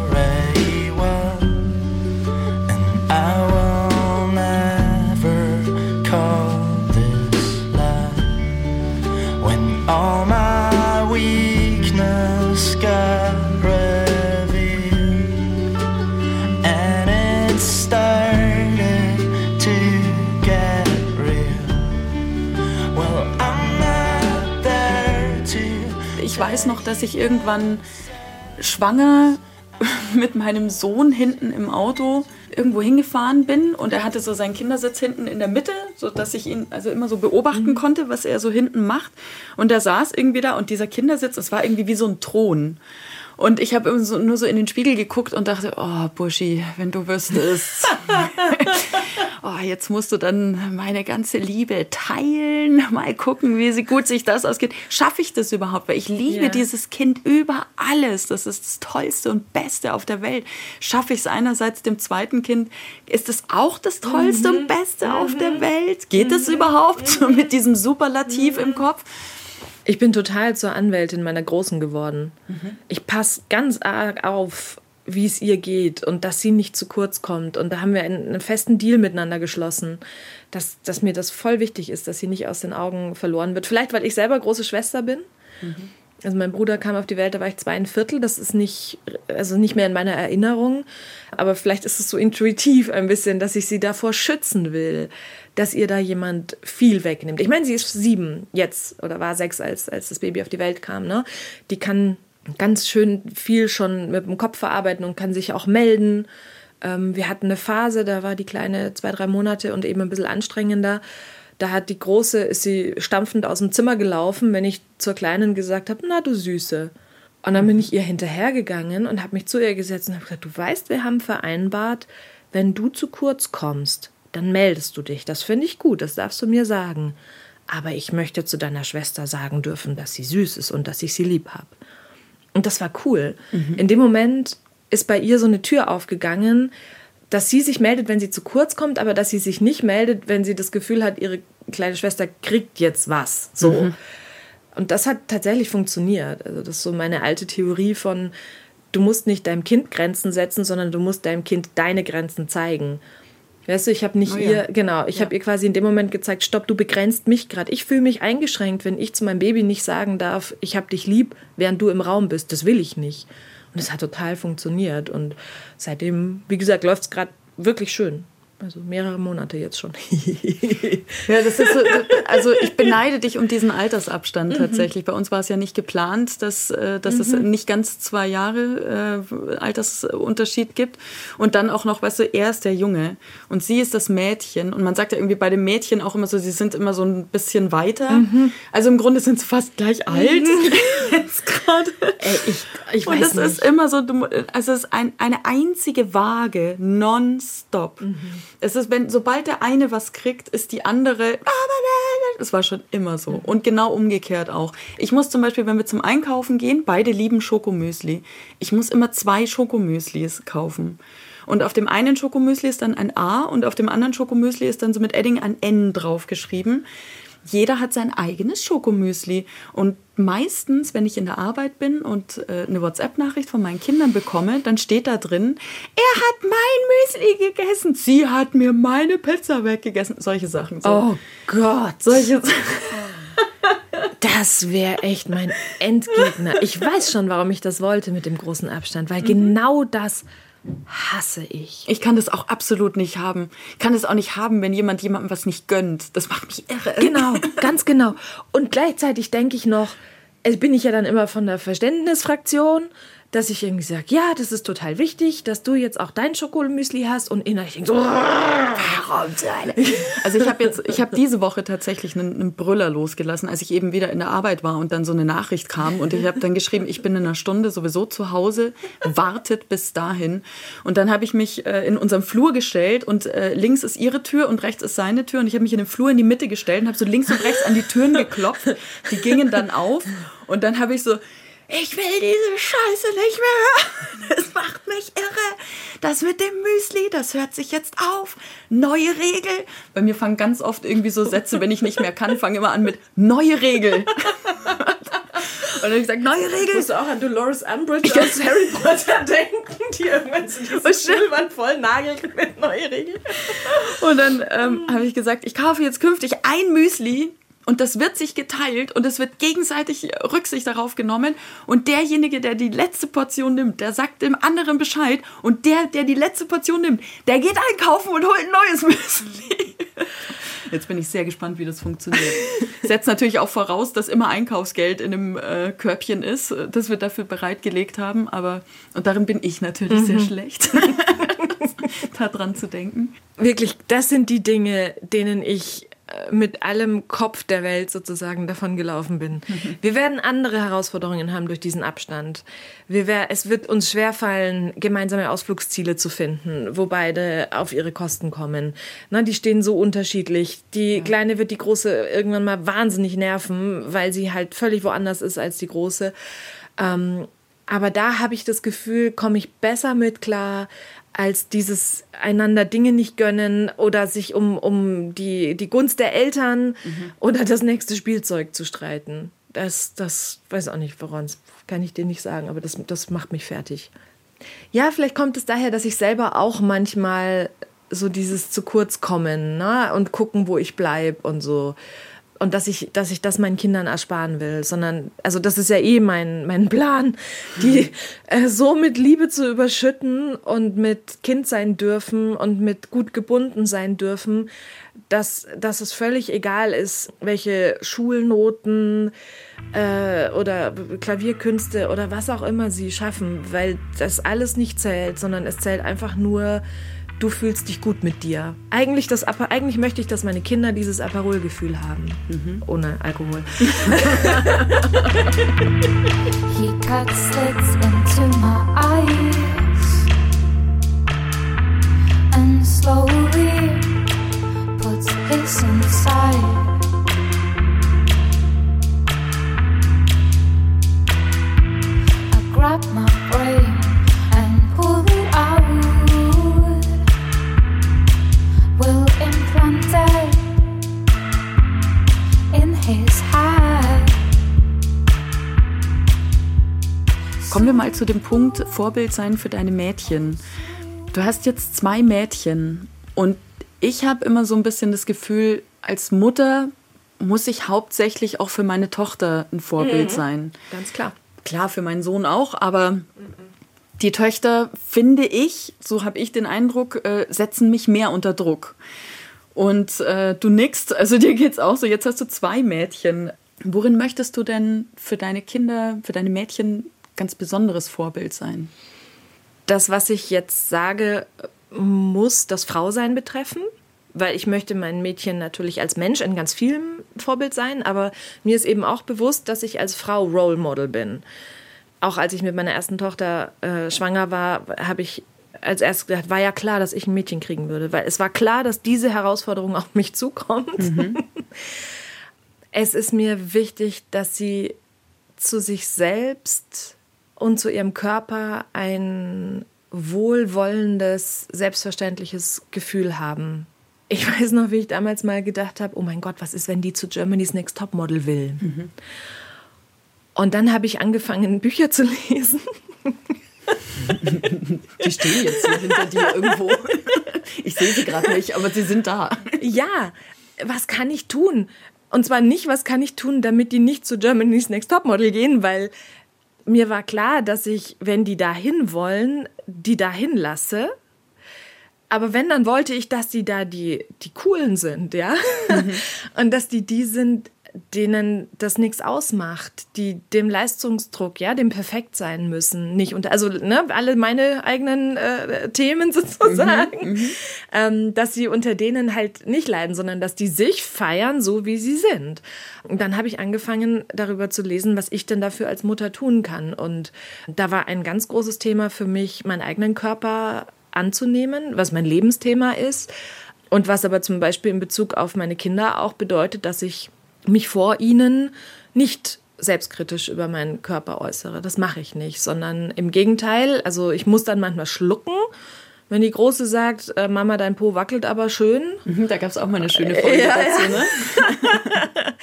weiß noch, dass ich irgendwann schwanger mit meinem Sohn hinten im Auto irgendwo hingefahren bin und er hatte so seinen Kindersitz hinten in der Mitte, so dass ich ihn also immer so beobachten mhm. konnte, was er so hinten macht. Und er saß irgendwie da und dieser Kindersitz, es war irgendwie wie so ein Thron. Und ich habe so, nur so in den Spiegel geguckt und dachte, oh, Buschi, wenn du wüsstest. oh, jetzt musst du dann meine ganze Liebe teilen, mal gucken, wie gut sich das ausgeht. Schaffe ich das überhaupt? Weil ich liebe ja. dieses Kind über alles. Das ist das Tollste und Beste auf der Welt. Schaffe ich es einerseits dem zweiten Kind? Ist es auch das Tollste mhm. und Beste mhm. auf der Welt? Geht es mhm. überhaupt? So mit diesem Superlativ im Kopf? Ich bin total zur Anwältin meiner Großen geworden. Mhm. Ich passe ganz arg auf, wie es ihr geht und dass sie nicht zu kurz kommt. Und da haben wir einen, einen, festen Deal miteinander geschlossen, dass, dass mir das voll wichtig ist, dass sie nicht aus den Augen verloren wird. Vielleicht, weil ich selber große Schwester bin. Mhm. Also mein Bruder kam auf die Welt, da war ich zwei ein Viertel. Das ist nicht, also nicht mehr in meiner Erinnerung. Aber vielleicht ist es so intuitiv ein bisschen, dass ich sie davor schützen will, dass ihr da jemand viel wegnimmt. Ich meine, sie ist sieben jetzt oder war sechs, als, als das Baby auf die Welt kam. Ne? Die kann ganz schön viel schon mit dem Kopf verarbeiten und kann sich auch melden. Ähm, wir hatten eine Phase, da war die Kleine zwei, drei Monate und eben ein bisschen anstrengender. Da hat die Große, ist sie stampfend aus dem Zimmer gelaufen, wenn ich zur Kleinen gesagt habe, na du Süße. Und dann bin ich ihr hinterhergegangen und habe mich zu ihr gesetzt und habe gesagt, du weißt, wir haben vereinbart, wenn du zu kurz kommst, dann meldest du dich. Das finde ich gut, das darfst du mir sagen. Aber ich möchte zu deiner Schwester sagen dürfen, dass sie süß ist und dass ich sie lieb habe. Und das war cool. Mhm. In dem Moment ist bei ihr so eine Tür aufgegangen, dass sie sich meldet, wenn sie zu kurz kommt, aber dass sie sich nicht meldet, wenn sie das Gefühl hat, ihre kleine Schwester kriegt jetzt was. So. Mhm. Und das hat tatsächlich funktioniert. Also das ist so meine alte Theorie von, du musst nicht deinem Kind Grenzen setzen, sondern du musst deinem Kind deine Grenzen zeigen. Weißt du, ich habe nicht oh, ihr, genau, ich ja. habe ihr quasi in dem Moment gezeigt, stopp, du begrenzt mich gerade. Ich fühle mich eingeschränkt, wenn ich zu meinem Baby nicht sagen darf, ich habe dich lieb, während du im Raum bist. Das will ich nicht. Und es hat total funktioniert. Und seitdem, wie gesagt, läuft es gerade wirklich schön. Also mehrere Monate jetzt schon. ja, das ist so, also ich beneide dich um diesen Altersabstand mhm. tatsächlich. Bei uns war es ja nicht geplant, dass, äh, dass mhm. es nicht ganz zwei Jahre äh, Altersunterschied gibt. Und dann auch noch, weißt du, er ist der Junge und sie ist das Mädchen. Und man sagt ja irgendwie bei dem Mädchen auch immer so, sie sind immer so ein bisschen weiter. Mhm. Also im Grunde sind sie fast gleich alt. Mhm. jetzt gerade. Ich, ich weiß Und es ist immer so, also es ist ein, eine einzige Waage, nonstop. Mhm. Es ist, wenn, sobald der eine was kriegt, ist die andere. Das war schon immer so. Und genau umgekehrt auch. Ich muss zum Beispiel, wenn wir zum Einkaufen gehen, beide lieben Schokomüsli. Ich muss immer zwei Schokomüslis kaufen. Und auf dem einen Schokomüsli ist dann ein A und auf dem anderen Schokomüsli ist dann so mit Edding ein N draufgeschrieben jeder hat sein eigenes Schokomüsli. Und meistens, wenn ich in der Arbeit bin und äh, eine WhatsApp-Nachricht von meinen Kindern bekomme, dann steht da drin, er hat mein Müsli gegessen, sie hat mir meine Pizza weggegessen. Solche Sachen. So. Oh Gott. Solche Das wäre echt mein Endgegner. Ich weiß schon, warum ich das wollte mit dem großen Abstand, weil mhm. genau das hasse ich. Ich kann das auch absolut nicht haben. Ich kann das auch nicht haben, wenn jemand jemandem was nicht gönnt. Das macht mich irre. Genau, ganz genau. Und gleichzeitig denke ich noch, bin ich ja dann immer von der Verständnisfraktion dass ich irgendwie sage, ja, das ist total wichtig, dass du jetzt auch dein Schokolämüsli hast und innerlich denke so, warum Also ich habe jetzt, ich habe diese Woche tatsächlich einen, einen, Brüller losgelassen, als ich eben wieder in der Arbeit war und dann so eine Nachricht kam und ich habe dann geschrieben, ich bin in einer Stunde sowieso zu Hause, wartet bis dahin. Und dann habe ich mich äh, in unserem Flur gestellt und äh, links ist ihre Tür und rechts ist seine Tür und ich habe mich in den Flur in die Mitte gestellt und habe so links und rechts an die Türen geklopft, die gingen dann auf und dann habe ich so ich will diese Scheiße nicht mehr hören. Das macht mich irre. Das mit dem Müsli, das hört sich jetzt auf. Neue Regel. Bei mir fangen ganz oft irgendwie so Sätze, wenn ich nicht mehr kann, fangen immer an mit neue Regel. Und dann habe ich gesagt, neue Regel. Ich muss auch an Dolores Umbridge aus Harry Potter denken, die irgendwann zu diesem Schulwand voll nagelt mit neue Regel. Und dann ähm, habe ich gesagt, ich kaufe jetzt künftig ein Müsli und das wird sich geteilt und es wird gegenseitig Rücksicht darauf genommen. Und derjenige, der die letzte Portion nimmt, der sagt dem anderen Bescheid. Und der, der die letzte Portion nimmt, der geht einkaufen und holt ein neues Müsli. Jetzt bin ich sehr gespannt, wie das funktioniert. Setzt natürlich auch voraus, dass immer Einkaufsgeld in einem äh, Körbchen ist, das wir dafür bereitgelegt haben. Aber und darin bin ich natürlich mhm. sehr schlecht, daran zu denken. Wirklich, das sind die Dinge, denen ich mit allem Kopf der Welt sozusagen davon gelaufen bin. Wir werden andere Herausforderungen haben durch diesen Abstand. Wir wär, es wird uns schwerfallen, gemeinsame Ausflugsziele zu finden, wo beide auf ihre Kosten kommen. Na, die stehen so unterschiedlich. Die ja. Kleine wird die Große irgendwann mal wahnsinnig nerven, weil sie halt völlig woanders ist als die Große. Ähm, aber da habe ich das Gefühl, komme ich besser mit klar, als dieses einander Dinge nicht gönnen oder sich um, um die, die Gunst der Eltern mhm. oder das nächste Spielzeug zu streiten. Das, das weiß auch nicht, woran es kann ich dir nicht sagen, aber das, das macht mich fertig. Ja, vielleicht kommt es daher, dass ich selber auch manchmal so dieses zu kurz kommen ne? und gucken, wo ich bleibe und so und dass ich, dass ich das meinen Kindern ersparen will, sondern, also das ist ja eh mein, mein Plan, die äh, so mit Liebe zu überschütten und mit Kind sein dürfen und mit gut gebunden sein dürfen, dass, dass es völlig egal ist, welche Schulnoten äh, oder Klavierkünste oder was auch immer sie schaffen, weil das alles nicht zählt, sondern es zählt einfach nur, du fühlst dich gut mit dir. Eigentlich, das, eigentlich möchte ich, dass meine Kinder dieses Aperol-Gefühl haben. Mhm. Ohne Alkohol. He cuts slits into my eyes And slowly puts his inside I grab my Kommen wir mal zu dem Punkt Vorbild sein für deine Mädchen. Du hast jetzt zwei Mädchen und ich habe immer so ein bisschen das Gefühl, als Mutter muss ich hauptsächlich auch für meine Tochter ein Vorbild mhm. sein. Ganz klar. Klar, für meinen Sohn auch, aber mhm. die Töchter, finde ich, so habe ich den Eindruck, äh, setzen mich mehr unter Druck. Und äh, du nickst, also dir geht's auch so. Jetzt hast du zwei Mädchen. Worin möchtest du denn für deine Kinder, für deine Mädchen ganz besonderes Vorbild sein? Das, was ich jetzt sage, muss das Frausein betreffen, weil ich möchte meinen Mädchen natürlich als Mensch in ganz vielem Vorbild sein, aber mir ist eben auch bewusst, dass ich als Frau Role Model bin. Auch als ich mit meiner ersten Tochter äh, schwanger war, habe ich als erstes gedacht, war ja klar, dass ich ein Mädchen kriegen würde, weil es war klar, dass diese Herausforderung auf mich zukommt. Mhm. es ist mir wichtig, dass sie zu sich selbst und zu ihrem Körper ein wohlwollendes, selbstverständliches Gefühl haben. Ich weiß noch, wie ich damals mal gedacht habe, oh mein Gott, was ist, wenn die zu Germany's Next Topmodel will? Mhm. Und dann habe ich angefangen, Bücher zu lesen. Die stehen jetzt hier hinter dir irgendwo. Ich sehe sie gerade nicht, aber sie sind da. Ja, was kann ich tun? Und zwar nicht, was kann ich tun, damit die nicht zu Germany's Next Topmodel gehen, weil mir war klar, dass ich, wenn die dahin wollen, die dahin lasse. Aber wenn, dann wollte ich, dass die da die, die coolen sind, ja. Mhm. Und dass die die sind, denen das nichts ausmacht, die dem Leistungsdruck, ja, dem perfekt sein müssen, nicht und also ne, alle meine eigenen äh, Themen sozusagen, mhm, mhm, ähm, dass sie unter denen halt nicht leiden, sondern dass die sich feiern, so wie sie sind. Und dann habe ich angefangen, darüber zu lesen, was ich denn dafür als Mutter tun kann. Und da war ein ganz großes Thema für mich, meinen eigenen Körper anzunehmen, was mein Lebensthema ist. Und was aber zum Beispiel in Bezug auf meine Kinder auch bedeutet, dass ich mich vor ihnen nicht selbstkritisch über meinen Körper äußere. Das mache ich nicht, sondern im Gegenteil, also ich muss dann manchmal schlucken. Wenn die Große sagt, äh, Mama, dein Po wackelt aber schön. Mhm, da gab es auch mal eine schöne Folge ja, dazu, ne?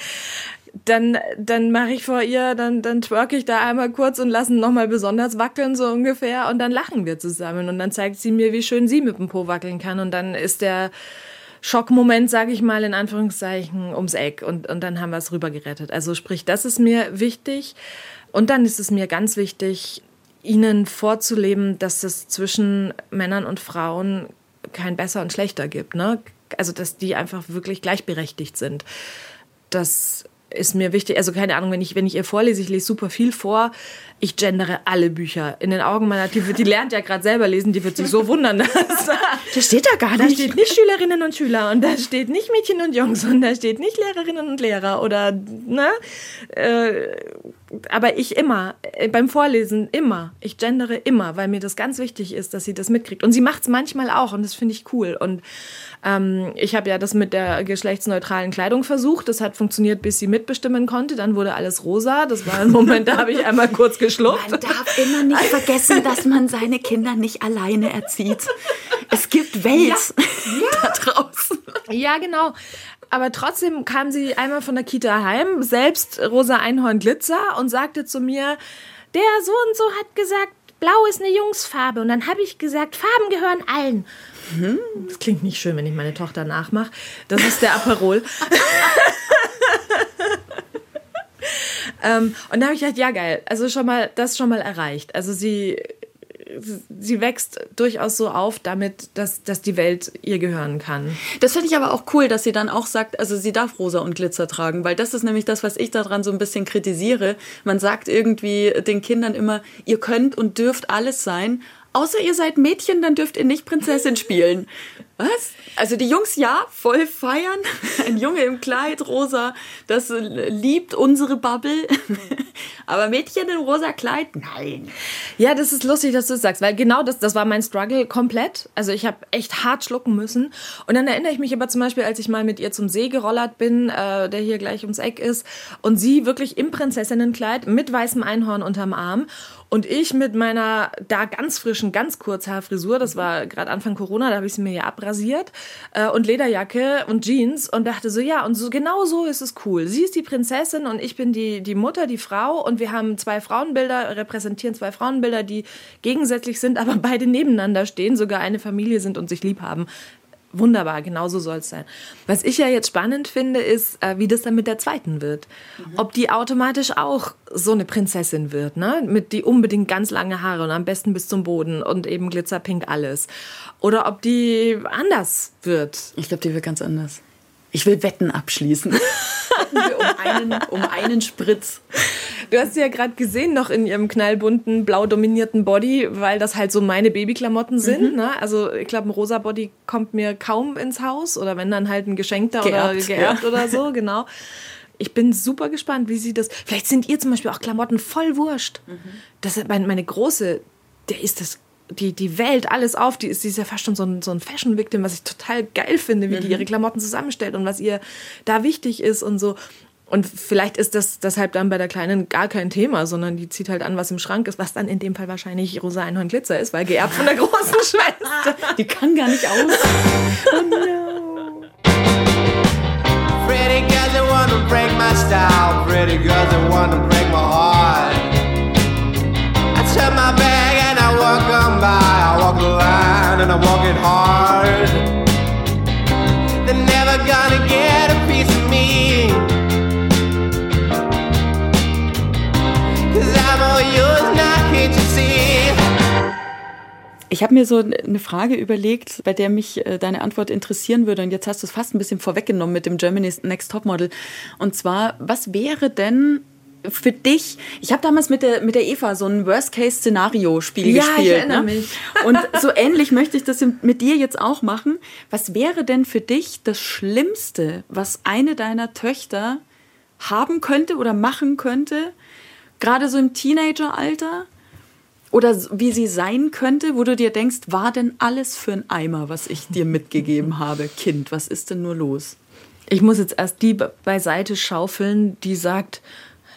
dann, dann mache ich vor ihr, dann, dann twerke ich da einmal kurz und lasse nochmal besonders wackeln, so ungefähr. Und dann lachen wir zusammen. Und dann zeigt sie mir, wie schön sie mit dem Po wackeln kann. Und dann ist der Schockmoment, sage ich mal in Anführungszeichen, ums Eck und, und dann haben wir es rüber gerettet. Also sprich, das ist mir wichtig. Und dann ist es mir ganz wichtig, ihnen vorzuleben, dass es zwischen Männern und Frauen kein besser und schlechter gibt. Ne? also dass die einfach wirklich gleichberechtigt sind. Das ist mir wichtig. Also keine Ahnung, wenn ich, wenn ich ihr vorlese, ich lese super viel vor. Ich gendere alle Bücher. In den Augen meiner, die, die lernt ja gerade selber lesen, die wird sich so wundern. Dass, das steht da gar nicht. Da steht nicht Schülerinnen und Schüler und da steht nicht Mädchen und Jungs und da steht nicht Lehrerinnen und Lehrer oder, ne? Äh, aber ich immer, äh, beim Vorlesen immer. Ich gendere immer, weil mir das ganz wichtig ist, dass sie das mitkriegt. Und sie macht es manchmal auch und das finde ich cool. Und ähm, ich habe ja das mit der geschlechtsneutralen Kleidung versucht. Das hat funktioniert, bis sie mitbestimmen konnte. Dann wurde alles rosa. Das war ein Moment, da habe ich einmal kurz geschluckt. Man darf immer nicht vergessen, dass man seine Kinder nicht alleine erzieht. Es gibt Welt ja. da draußen. Ja, genau. Aber trotzdem kam sie einmal von der Kita heim, selbst rosa Einhorn Glitzer und sagte zu mir, der so und so hat gesagt, blau ist eine Jungsfarbe. Und dann habe ich gesagt, Farben gehören allen. Hm, das klingt nicht schön, wenn ich meine Tochter nachmache. Das ist der Aperol. ähm, und da habe ich gedacht, ja geil, also schon mal, das schon mal erreicht. Also sie sie wächst durchaus so auf damit, dass, dass die Welt ihr gehören kann. Das finde ich aber auch cool, dass sie dann auch sagt, also sie darf rosa und Glitzer tragen, weil das ist nämlich das, was ich daran so ein bisschen kritisiere. Man sagt irgendwie den Kindern immer, ihr könnt und dürft alles sein, außer ihr seid Mädchen, dann dürft ihr nicht Prinzessin spielen. Was? Also die Jungs ja, voll feiern. Ein Junge im Kleid, rosa, das liebt unsere Bubble. Aber Mädchen in rosa Kleid, nein. Ja, das ist lustig, dass du das sagst, weil genau das, das war mein Struggle komplett. Also ich habe echt hart schlucken müssen. Und dann erinnere ich mich aber zum Beispiel, als ich mal mit ihr zum See gerollert bin, äh, der hier gleich ums Eck ist, und sie wirklich im Prinzessinnenkleid mit weißem Einhorn unterm Arm. Und ich mit meiner da ganz frischen, ganz Kurzhaarfrisur, das war gerade Anfang Corona, da habe ich sie mir ja abrasiert, äh, und Lederjacke und Jeans und dachte so, ja, und so genau so ist es cool. Sie ist die Prinzessin und ich bin die, die Mutter, die Frau und wir haben zwei Frauenbilder, repräsentieren zwei Frauenbilder, die gegensätzlich sind, aber beide nebeneinander stehen, sogar eine Familie sind und sich lieb haben. Wunderbar, genau so soll es sein. Was ich ja jetzt spannend finde, ist, äh, wie das dann mit der zweiten wird. Mhm. Ob die automatisch auch so eine Prinzessin wird, ne? Mit die unbedingt ganz lange Haare und am besten bis zum Boden und eben glitzerpink alles. Oder ob die anders wird. Ich glaube, die wird ganz anders. Ich will Wetten abschließen. um, einen, um einen Spritz. Du hast sie ja gerade gesehen, noch in ihrem knallbunten, blau dominierten Body, weil das halt so meine Babyklamotten sind. Mhm. Ne? Also ich glaube, ein rosa Body kommt mir kaum ins Haus oder wenn dann halt ein geschenkter geerbt, oder geerbt ja. oder so, genau. Ich bin super gespannt, wie sie das. Vielleicht sind ihr zum Beispiel auch Klamotten voll wurscht. Mhm. Das meine, meine große, der ist das die, die Welt, alles auf. Die ist, die ist ja fast schon so ein, so ein Fashion-Victim, was ich total geil finde, wie mhm. die ihre Klamotten zusammenstellt und was ihr da wichtig ist und so. Und vielleicht ist das deshalb dann bei der Kleinen gar kein Thema, sondern die zieht halt an, was im Schrank ist, was dann in dem Fall wahrscheinlich rosa Einhorn Glitzer ist, weil geerbt von der großen Schwester. Die kann gar nicht aus. oh no. Pretty girls that wanna break my style, pretty girls that wanna break my heart. By, I walk the line and I walk it hard. They're never gonna get a piece of me. Ich habe mir so eine Frage überlegt, bei der mich äh, deine Antwort interessieren würde. Und jetzt hast du es fast ein bisschen vorweggenommen mit dem Germany's Next Topmodel. Und zwar, was wäre denn für dich, ich habe damals mit der, mit der Eva so ein Worst-Case-Szenario-Spiel ja, gespielt. Ja, ich erinnere ne? mich. Und so ähnlich möchte ich das mit dir jetzt auch machen. Was wäre denn für dich das Schlimmste, was eine deiner Töchter haben könnte oder machen könnte, gerade so im Teenageralter? Oder wie sie sein könnte, wo du dir denkst, war denn alles für ein Eimer, was ich dir mitgegeben habe? Kind, was ist denn nur los? Ich muss jetzt erst die beiseite schaufeln, die sagt,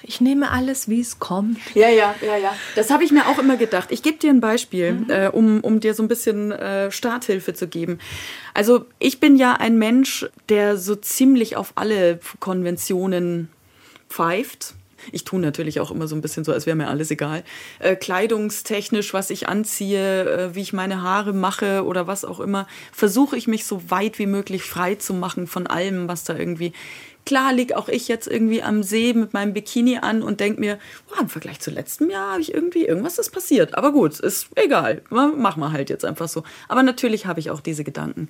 ich nehme alles, wie es kommt. Ja, ja, ja, ja. Das habe ich mir auch immer gedacht. Ich gebe dir ein Beispiel, mhm. äh, um, um dir so ein bisschen äh, Starthilfe zu geben. Also ich bin ja ein Mensch, der so ziemlich auf alle Konventionen pfeift. Ich tue natürlich auch immer so ein bisschen so, als wäre mir alles egal. Äh, kleidungstechnisch, was ich anziehe, äh, wie ich meine Haare mache oder was auch immer, versuche ich mich so weit wie möglich frei zu machen von allem, was da irgendwie. Klar liege auch ich jetzt irgendwie am See mit meinem Bikini an und denke mir, oh, im Vergleich zu letztem Jahr habe ich irgendwie, irgendwas ist passiert. Aber gut, ist egal. Machen wir halt jetzt einfach so. Aber natürlich habe ich auch diese Gedanken.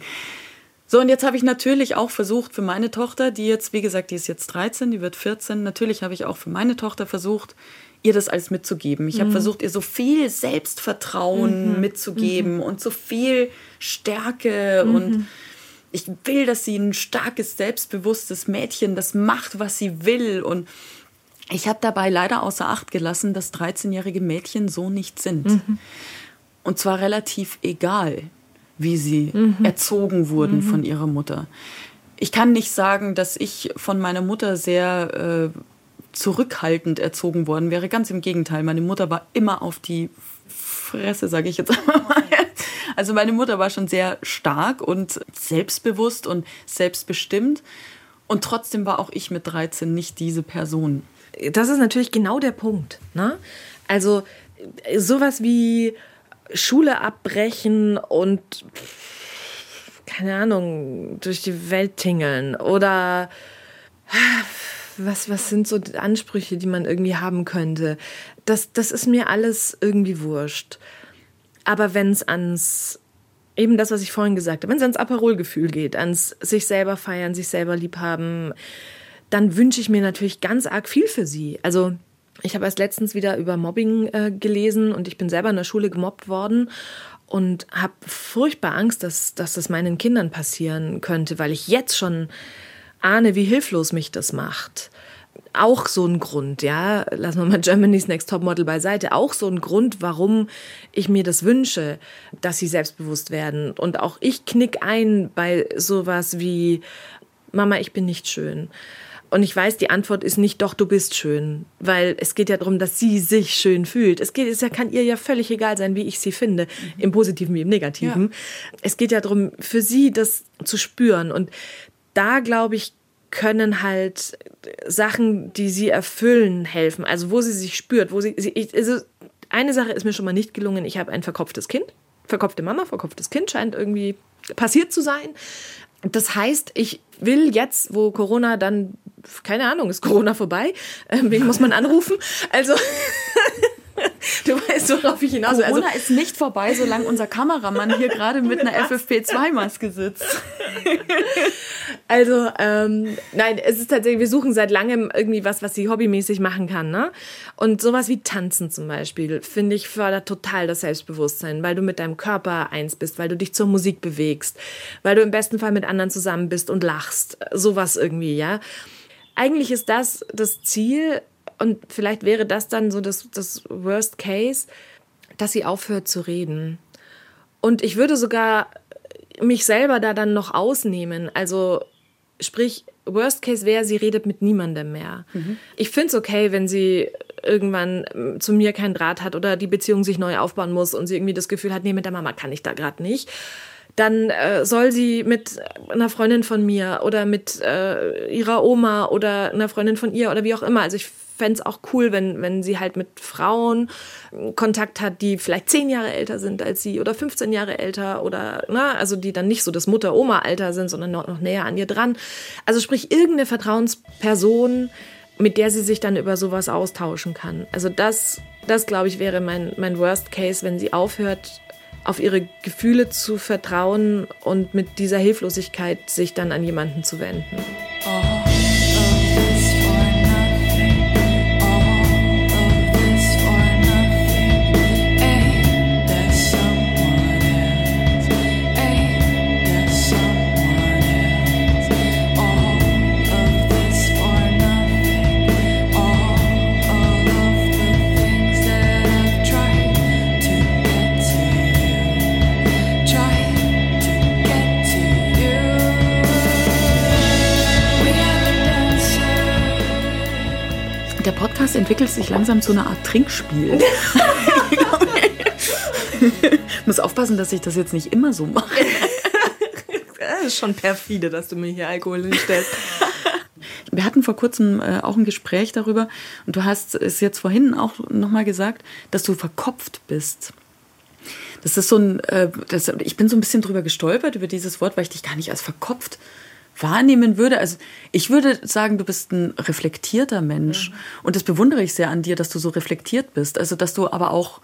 So, und jetzt habe ich natürlich auch versucht für meine Tochter, die jetzt, wie gesagt, die ist jetzt 13, die wird 14, natürlich habe ich auch für meine Tochter versucht, ihr das alles mitzugeben. Ich habe mhm. versucht, ihr so viel Selbstvertrauen mhm. mitzugeben mhm. und so viel Stärke mhm. und ich will, dass sie ein starkes, selbstbewusstes Mädchen, das macht, was sie will und ich habe dabei leider außer Acht gelassen, dass 13-jährige Mädchen so nicht sind. Mhm. Und zwar relativ egal, wie sie mhm. erzogen wurden mhm. von ihrer Mutter. Ich kann nicht sagen, dass ich von meiner Mutter sehr äh, zurückhaltend erzogen worden wäre. Ganz im Gegenteil. Meine Mutter war immer auf die Fresse, sage ich jetzt einmal mal. Also meine Mutter war schon sehr stark und selbstbewusst und selbstbestimmt. Und trotzdem war auch ich mit 13 nicht diese Person. Das ist natürlich genau der Punkt. Ne? Also sowas wie Schule abbrechen und keine Ahnung, durch die Welt tingeln oder was, was sind so Ansprüche, die man irgendwie haben könnte. Das, das ist mir alles irgendwie wurscht. Aber wenn es ans, eben das, was ich vorhin gesagt habe, wenn es ans Aperolgefühl geht, ans sich selber feiern, sich selber lieb haben, dann wünsche ich mir natürlich ganz arg viel für sie. Also ich habe erst letztens wieder über Mobbing äh, gelesen und ich bin selber in der Schule gemobbt worden und habe furchtbar Angst, dass, dass das meinen Kindern passieren könnte, weil ich jetzt schon ahne, wie hilflos mich das macht. Auch so ein Grund, ja, lassen wir mal Germany's Next Topmodel beiseite, auch so ein Grund, warum ich mir das wünsche, dass sie selbstbewusst werden. Und auch ich knick ein bei sowas wie, Mama, ich bin nicht schön. Und ich weiß, die Antwort ist nicht, doch, du bist schön. Weil es geht ja darum, dass sie sich schön fühlt. Es geht, es kann ihr ja völlig egal sein, wie ich sie finde. Im Positiven wie im Negativen. Ja. Es geht ja darum, für sie das zu spüren. Und da, glaube ich, können halt Sachen, die sie erfüllen, helfen. Also wo sie sich spürt, wo sie, sie also eine Sache ist mir schon mal nicht gelungen. Ich habe ein verkopftes Kind. Verkopfte Mama, verkopftes Kind scheint irgendwie passiert zu sein. Das heißt, ich will jetzt, wo Corona dann, keine Ahnung, ist Corona vorbei, äh, wen muss man anrufen? Also Du weißt, worauf ich hinaus will. Corona also, ist nicht vorbei, solange unser Kameramann hier gerade mit einer FFP2-Maske sitzt. Also, ähm, nein, es ist tatsächlich, wir suchen seit langem irgendwie was, was sie hobbymäßig machen kann. Ne? Und sowas wie Tanzen zum Beispiel, finde ich, fördert total das Selbstbewusstsein, weil du mit deinem Körper eins bist, weil du dich zur Musik bewegst, weil du im besten Fall mit anderen zusammen bist und lachst. Sowas irgendwie, ja. Eigentlich ist das das Ziel, und vielleicht wäre das dann so das, das Worst Case, dass sie aufhört zu reden. Und ich würde sogar mich selber da dann noch ausnehmen. Also sprich, Worst Case wäre, sie redet mit niemandem mehr. Mhm. Ich finde es okay, wenn sie irgendwann ähm, zu mir keinen Draht hat oder die Beziehung sich neu aufbauen muss und sie irgendwie das Gefühl hat, nee, mit der Mama kann ich da gerade nicht dann äh, soll sie mit einer Freundin von mir oder mit äh, ihrer Oma oder einer Freundin von ihr oder wie auch immer. Also ich fände es auch cool, wenn, wenn sie halt mit Frauen Kontakt hat, die vielleicht zehn Jahre älter sind als sie oder 15 Jahre älter oder, na, also die dann nicht so das Mutter-Oma-Alter sind, sondern noch, noch näher an ihr dran. Also sprich, irgendeine Vertrauensperson, mit der sie sich dann über sowas austauschen kann. Also das, das glaube ich, wäre mein, mein Worst Case, wenn sie aufhört, auf ihre Gefühle zu vertrauen und mit dieser Hilflosigkeit sich dann an jemanden zu wenden. Entwickelt sich langsam zu einer Art Trinkspiel. ich muss aufpassen, dass ich das jetzt nicht immer so mache. das ist schon perfide, dass du mir hier Alkohol hinstellst. Wir hatten vor kurzem äh, auch ein Gespräch darüber und du hast es jetzt vorhin auch nochmal gesagt, dass du verkopft bist. Das ist so ein, äh, das, ich bin so ein bisschen drüber gestolpert über dieses Wort, weil ich dich gar nicht als verkopft wahrnehmen würde. Also ich würde sagen, du bist ein reflektierter Mensch. Mhm. Und das bewundere ich sehr an dir, dass du so reflektiert bist. Also dass du aber auch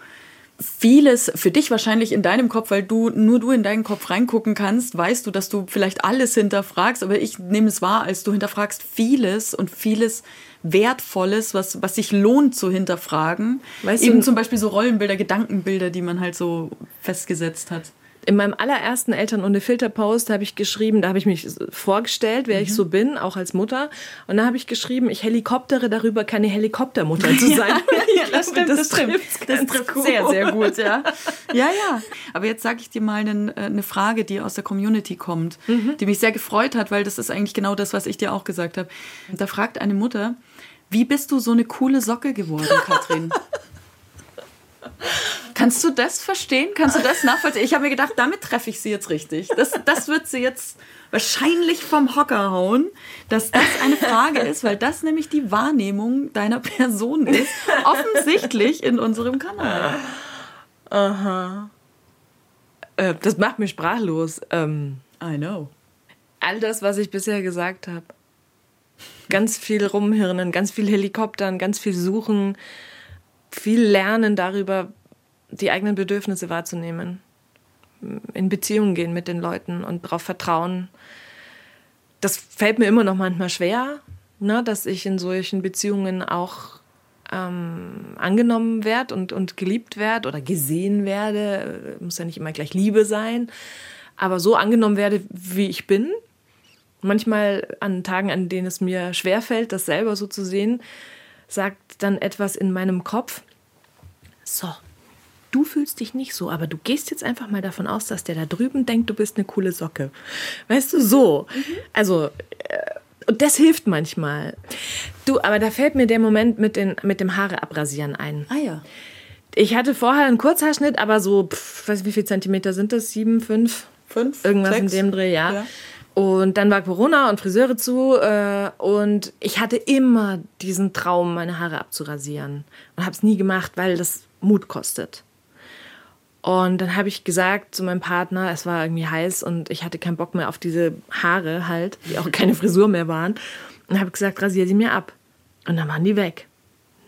vieles für dich wahrscheinlich in deinem Kopf, weil du nur du in deinen Kopf reingucken kannst, weißt du, dass du vielleicht alles hinterfragst, aber ich nehme es wahr, als du hinterfragst vieles und vieles Wertvolles, was, was sich lohnt zu hinterfragen. Weißt Eben du, zum Beispiel so Rollenbilder, Gedankenbilder, die man halt so festgesetzt hat in meinem allerersten Eltern ohne Filter-Post habe ich geschrieben, da habe ich mich vorgestellt, wer mhm. ich so bin, auch als Mutter. Und da habe ich geschrieben, ich helikoptere darüber, keine Helikoptermutter zu sein. ja, das stimmt, das, das trifft, das trifft gut. sehr, sehr gut, ja. Ja, ja. Aber jetzt sage ich dir mal eine, äh, eine Frage, die aus der Community kommt, mhm. die mich sehr gefreut hat, weil das ist eigentlich genau das, was ich dir auch gesagt habe. Da fragt eine Mutter, wie bist du so eine coole Socke geworden, Katrin? Kannst du das verstehen? Kannst du das nachvollziehen? Ich habe mir gedacht, damit treffe ich sie jetzt richtig. Das, das wird sie jetzt wahrscheinlich vom Hocker hauen, dass das eine Frage ist, weil das nämlich die Wahrnehmung deiner Person ist. Offensichtlich in unserem Kanal. Aha. Äh, das macht mich sprachlos. Ähm, I know. All das, was ich bisher gesagt habe. Ganz viel rumhirnen, ganz viel Helikoptern, ganz viel suchen, viel lernen darüber, die eigenen Bedürfnisse wahrzunehmen, in Beziehungen gehen mit den Leuten und darauf vertrauen. Das fällt mir immer noch manchmal schwer, ne, dass ich in solchen Beziehungen auch ähm, angenommen werde und, und geliebt werde oder gesehen werde. Muss ja nicht immer gleich Liebe sein, aber so angenommen werde, wie ich bin. Manchmal an Tagen, an denen es mir schwerfällt, das selber so zu sehen, sagt dann etwas in meinem Kopf. So, du fühlst dich nicht so, aber du gehst jetzt einfach mal davon aus, dass der da drüben denkt, du bist eine coole Socke. Weißt du, so. Mhm. Also, äh, und das hilft manchmal. Du, aber da fällt mir der Moment mit, den, mit dem Haare abrasieren ein. Ah ja. Ich hatte vorher einen Kurzhaarschnitt, aber so, pff, weiß wie viele Zentimeter sind das? Sieben, fünf? Fünf? Irgendwas sechs? in dem Dreh, ja. ja. Und dann war Corona und Friseure zu äh, und ich hatte immer diesen Traum, meine Haare abzurasieren und habe es nie gemacht, weil das Mut kostet. Und dann habe ich gesagt zu meinem Partner, es war irgendwie heiß und ich hatte keinen Bock mehr auf diese Haare halt, die auch keine Frisur mehr waren. Und habe gesagt, rasiere sie mir ab. Und dann waren die weg.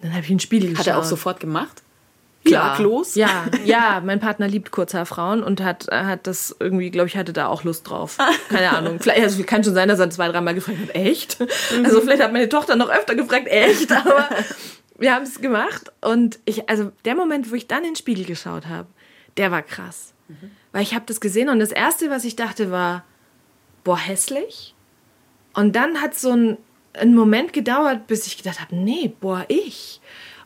Dann habe ich in den Spiegel geschaut. Hat er auch sofort gemacht? Klaglos? Ja, ja, ja, mein Partner liebt Kurzhaarfrauen und hat, hat das irgendwie, glaube ich, hatte da auch Lust drauf. Keine Ahnung. Vielleicht, also kann schon sein, dass er zwei, dreimal gefragt hat, echt? Mhm. Also vielleicht hat meine Tochter noch öfter gefragt, echt? Aber wir haben es gemacht und ich, also der Moment, wo ich dann in den Spiegel geschaut habe, der war krass. Mhm. Weil ich habe das gesehen und das Erste, was ich dachte, war, boah, hässlich. Und dann hat so ein, ein Moment gedauert, bis ich gedacht habe, nee, boah, ich.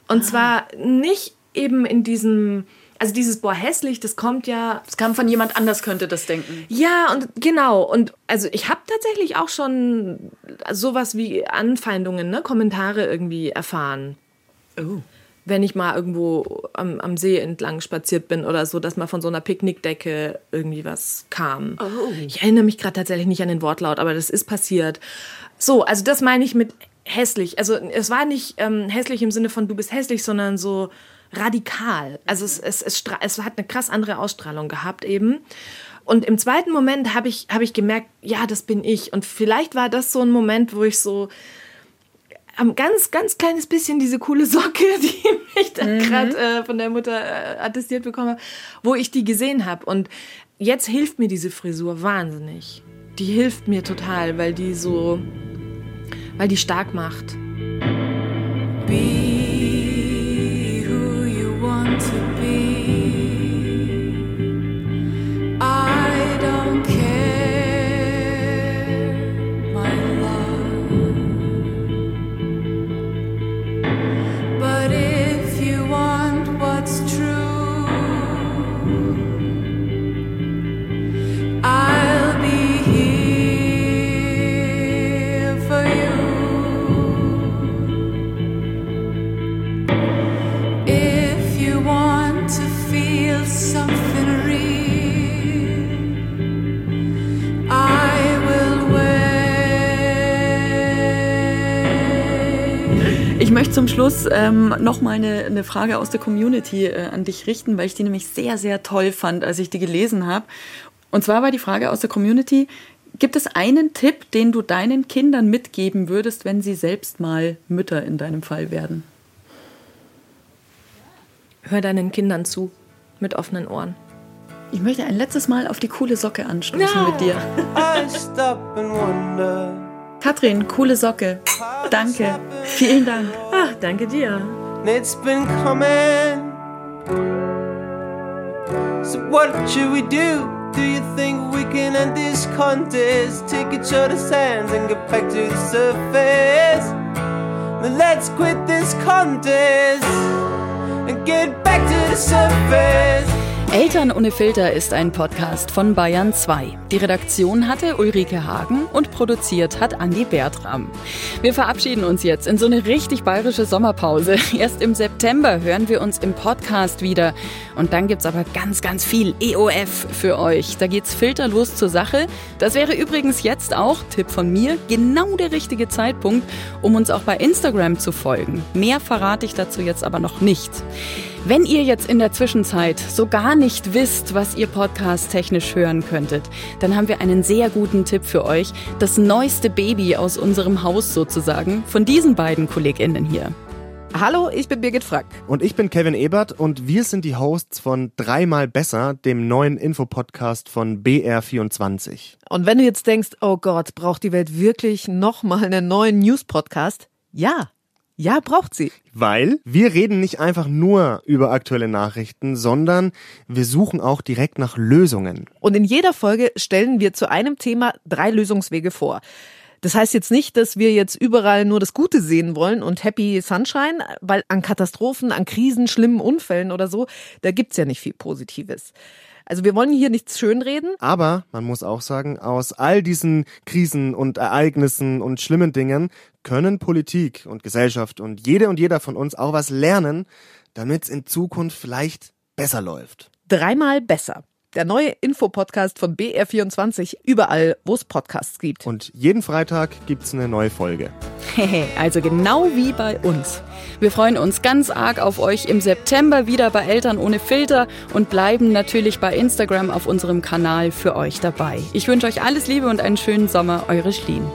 Und ah. zwar nicht eben in diesem, also dieses boah hässlich, das kommt ja. Das kam von jemand anders, könnte das denken. Ja, und genau. Und also ich habe tatsächlich auch schon sowas wie Anfeindungen, ne, Kommentare irgendwie erfahren. Oh wenn ich mal irgendwo am, am See entlang spaziert bin oder so, dass mal von so einer Picknickdecke irgendwie was kam. Oh. Ich erinnere mich gerade tatsächlich nicht an den Wortlaut, aber das ist passiert. So, also das meine ich mit hässlich. Also es war nicht ähm, hässlich im Sinne von du bist hässlich, sondern so radikal. Also es, es, es, es hat eine krass andere Ausstrahlung gehabt eben. Und im zweiten Moment habe ich, hab ich gemerkt, ja, das bin ich. Und vielleicht war das so ein Moment, wo ich so ein ganz, ganz kleines bisschen diese coole Socke, die ich dann mhm. gerade äh, von der Mutter äh, attestiert bekomme, wo ich die gesehen habe. Und jetzt hilft mir diese Frisur wahnsinnig. Die hilft mir total, weil die so, weil die stark macht. Ähm, noch mal eine, eine Frage aus der Community äh, an dich richten, weil ich die nämlich sehr, sehr toll fand, als ich die gelesen habe. Und zwar war die Frage aus der Community, gibt es einen Tipp, den du deinen Kindern mitgeben würdest, wenn sie selbst mal Mütter in deinem Fall werden? Hör deinen Kindern zu. mit offenen Ohren. Ich möchte ein letztes Mal auf die coole Socke anstoßen ja. mit dir. Katrin, coole Socke. Danke. Vielen Dank. Ach, danke dir. It's been coming. So what should we do? Do you think we can end this contest? Take each other's hands and get back to the surface. Then let's quit this contest and get back to the surface. Eltern ohne Filter ist ein Podcast von Bayern 2. Die Redaktion hatte Ulrike Hagen und produziert hat Andi Bertram. Wir verabschieden uns jetzt in so eine richtig bayerische Sommerpause. Erst im September hören wir uns im Podcast wieder. Und dann gibt's aber ganz, ganz viel EOF für euch. Da geht's filterlos zur Sache. Das wäre übrigens jetzt auch, Tipp von mir, genau der richtige Zeitpunkt, um uns auch bei Instagram zu folgen. Mehr verrate ich dazu jetzt aber noch nicht. Wenn ihr jetzt in der Zwischenzeit so gar nicht wisst, was ihr Podcast technisch hören könntet, dann haben wir einen sehr guten Tipp für euch. Das neueste Baby aus unserem Haus sozusagen von diesen beiden KollegInnen hier. Hallo, ich bin Birgit Frack. Und ich bin Kevin Ebert und wir sind die Hosts von Dreimal Besser, dem neuen Infopodcast von BR24. Und wenn du jetzt denkst, oh Gott, braucht die Welt wirklich nochmal einen neuen News-Podcast? Ja, ja, braucht sie. Weil wir reden nicht einfach nur über aktuelle Nachrichten, sondern wir suchen auch direkt nach Lösungen. Und in jeder Folge stellen wir zu einem Thema drei Lösungswege vor. Das heißt jetzt nicht, dass wir jetzt überall nur das Gute sehen wollen und Happy Sunshine, weil an Katastrophen, an Krisen, schlimmen Unfällen oder so, da gibt's ja nicht viel Positives. Also wir wollen hier nichts schönreden. Aber man muss auch sagen, aus all diesen Krisen und Ereignissen und schlimmen Dingen können Politik und Gesellschaft und jede und jeder von uns auch was lernen, damit es in Zukunft vielleicht besser läuft. Dreimal besser. Der neue Infopodcast von BR24, überall, wo es Podcasts gibt. Und jeden Freitag gibt's eine neue Folge. also genau wie bei uns. Wir freuen uns ganz arg auf euch im September wieder bei Eltern ohne Filter und bleiben natürlich bei Instagram auf unserem Kanal für euch dabei. Ich wünsche euch alles Liebe und einen schönen Sommer, eure Schlien.